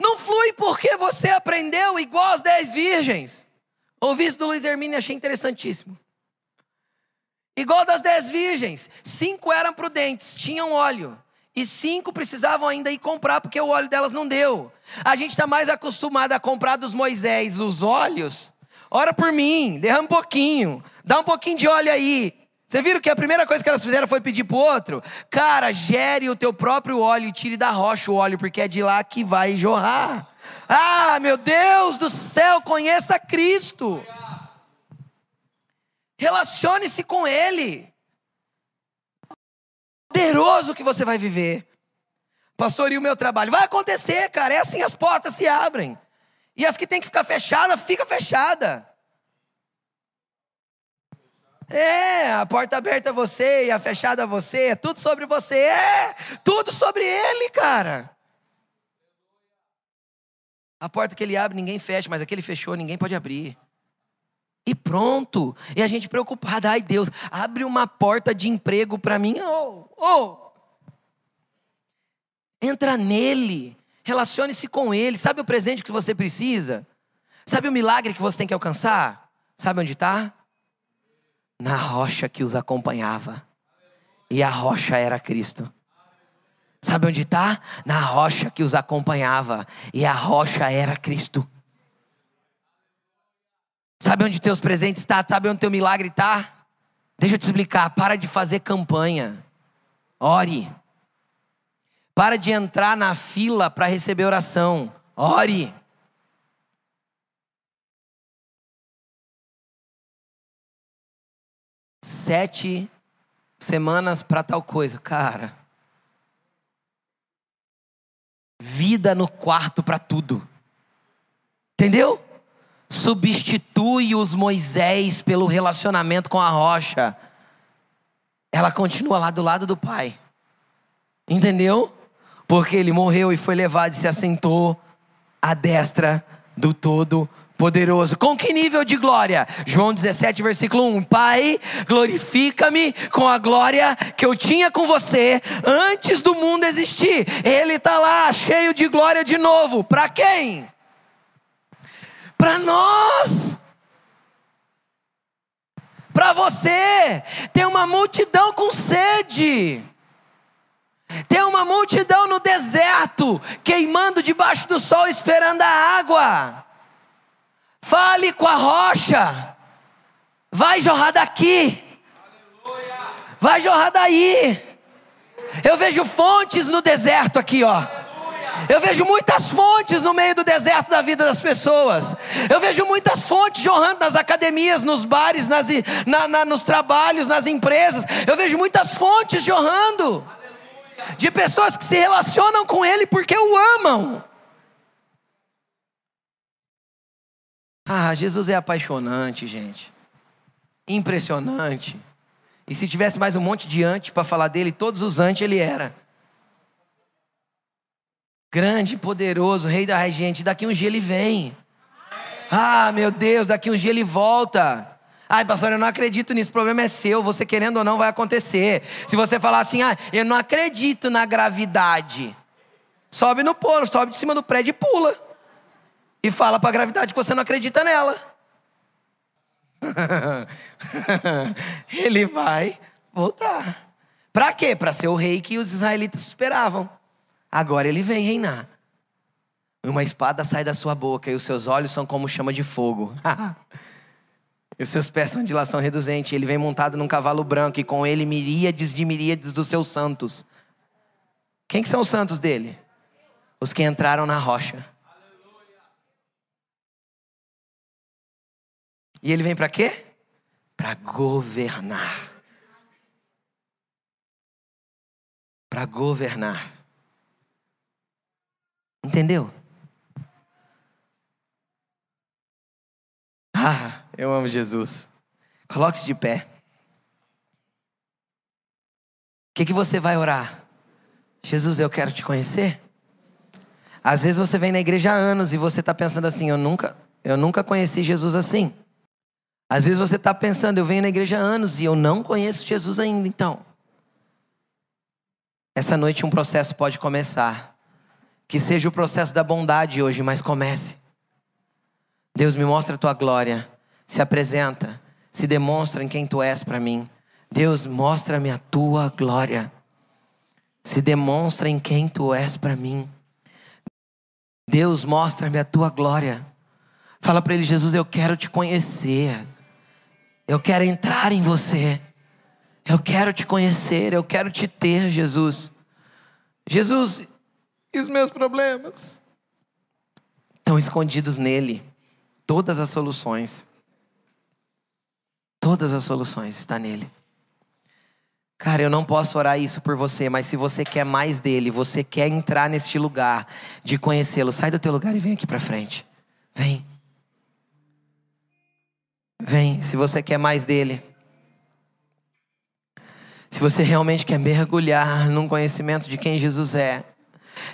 S1: Não flui porque você aprendeu igual as dez virgens. Ouvi isso do Luiz Hermínio achei interessantíssimo. Igual das dez virgens, cinco eram prudentes, tinham óleo. E cinco precisavam ainda ir comprar, porque o óleo delas não deu. A gente está mais acostumado a comprar dos Moisés os óleos. Ora por mim, derrama um pouquinho, dá um pouquinho de óleo aí. Você viram que a primeira coisa que elas fizeram foi pedir para o outro? Cara, gere o teu próprio óleo e tire da rocha o óleo, porque é de lá que vai jorrar. Ah, meu Deus do céu, conheça Cristo. Relacione-se com Ele. Poderoso que você vai viver. Pastor, e o meu trabalho? Vai acontecer, cara. É assim as portas se abrem. E as que tem que ficar fechada, fica fechada. É, a porta aberta é você e a fechada é você, é tudo sobre você, é, tudo sobre ele, cara. A porta que ele abre, ninguém fecha, mas aquele fechou, ninguém pode abrir. E pronto. E a gente preocupada, ai Deus, abre uma porta de emprego para mim. Oh, oh. Entra nele, relacione-se com ele. Sabe o presente que você precisa? Sabe o milagre que você tem que alcançar? Sabe onde está? Na rocha que os acompanhava. E a rocha era Cristo. Sabe onde está? Na rocha que os acompanhava. E a rocha era Cristo. Sabe onde teus presentes estão? Tá? Sabe onde teu milagre está? Deixa eu te explicar. Para de fazer campanha. Ore. Para de entrar na fila para receber oração. Ore. Sete semanas para tal coisa. Cara. Vida no quarto para tudo. Entendeu? substitui os Moisés pelo relacionamento com a rocha, ela continua lá do lado do pai. Entendeu? Porque ele morreu e foi levado e se assentou à destra do Todo Poderoso. Com que nível de glória? João 17, versículo 1. Pai, glorifica-me com a glória que eu tinha com você antes do mundo existir. Ele está lá, cheio de glória de novo. Para quem? para nós. Para você, tem uma multidão com sede. Tem uma multidão no deserto, queimando debaixo do sol, esperando a água. Fale com a rocha. Vai jorrar daqui. Vai jorrar daí. Eu vejo fontes no deserto aqui, ó. Eu vejo muitas fontes no meio do deserto da vida das pessoas. Eu vejo muitas fontes jorrando nas academias, nos bares, nas, na, na, nos trabalhos, nas empresas. Eu vejo muitas fontes jorrando de pessoas que se relacionam com Ele porque o amam. Ah, Jesus é apaixonante, gente. Impressionante. E se tivesse mais um monte de antes para falar dele, todos os antes ele era. Grande, poderoso, rei da gente. Daqui um dia ele vem. Ah, meu Deus, daqui um dia ele volta. Ai, pastor, eu não acredito nisso. O problema é seu. Você querendo ou não, vai acontecer. Se você falar assim, ah, eu não acredito na gravidade. Sobe no polo, sobe de cima do prédio e pula. E fala para a gravidade que você não acredita nela. Ele vai voltar. Para quê? Para ser o rei que os israelitas esperavam. Agora ele vem reinar. Uma espada sai da sua boca e os seus olhos são como chama de fogo. e os seus pés são de lação reduzente. Ele vem montado num cavalo branco e com ele miríades de miríades dos seus santos. Quem que são os santos dele? Os que entraram na rocha. E ele vem para quê? Para governar. Para governar. Entendeu? Ah, eu amo Jesus. Coloque-se de pé. O que, que você vai orar? Jesus, eu quero te conhecer. Às vezes você vem na igreja há anos e você está pensando assim, eu nunca, eu nunca conheci Jesus assim. Às vezes você está pensando, eu venho na igreja há anos e eu não conheço Jesus ainda, então. Essa noite um processo pode começar. Que seja o processo da bondade hoje, mas comece. Deus me mostra a tua glória, se apresenta, se demonstra em quem tu és para mim. Deus, mostra-me a tua glória. Se demonstra em quem tu és para mim. Deus, mostra-me a tua glória. Fala para ele, Jesus, eu quero te conhecer. Eu quero entrar em você. Eu quero te conhecer, eu quero te ter, Jesus. Jesus, e os meus problemas? Estão escondidos nele. Todas as soluções. Todas as soluções estão nele. Cara, eu não posso orar isso por você, mas se você quer mais dele, você quer entrar neste lugar de conhecê-lo, sai do teu lugar e vem aqui para frente. Vem. Vem, se você quer mais dele. Se você realmente quer mergulhar num conhecimento de quem Jesus é.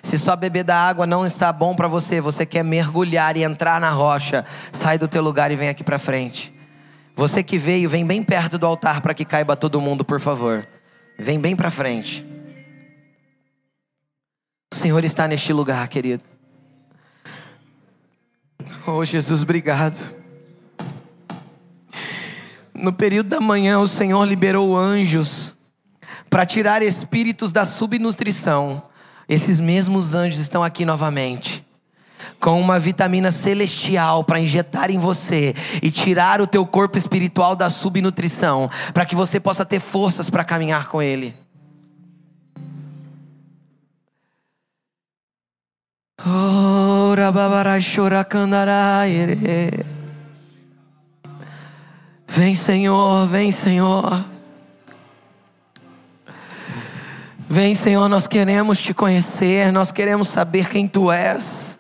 S1: Se só beber da água não está bom para você, você quer mergulhar e entrar na rocha, sai do teu lugar e vem aqui para frente. Você que veio, vem bem perto do altar para que caiba todo mundo, por favor. Vem bem para frente. O Senhor está neste lugar, querido. Oh, Jesus, obrigado. No período da manhã, o Senhor liberou anjos para tirar espíritos da subnutrição esses mesmos anjos estão aqui novamente com uma vitamina celestial para injetar em você e tirar o teu corpo espiritual da subnutrição, para que você possa ter forças para caminhar com ele. Vem, Senhor, vem, Senhor. Vem, Senhor, nós queremos te conhecer, nós queremos saber quem tu és.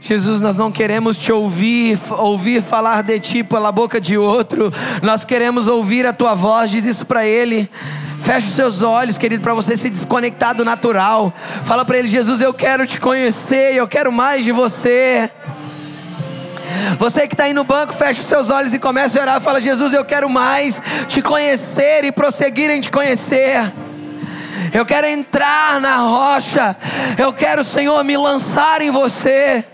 S1: Jesus, nós não queremos te ouvir, ouvir falar de ti pela boca de outro, nós queremos ouvir a tua voz, diz isso para ele. Feche os seus olhos, querido, para você se desconectar do natural. Fala para ele, Jesus, eu quero te conhecer, eu quero mais de você. Você que está aí no banco, feche os seus olhos e comece a orar. Fala, Jesus, eu quero mais te conhecer e prosseguir em te conhecer. Eu quero entrar na rocha. Eu quero, Senhor, me lançar em você.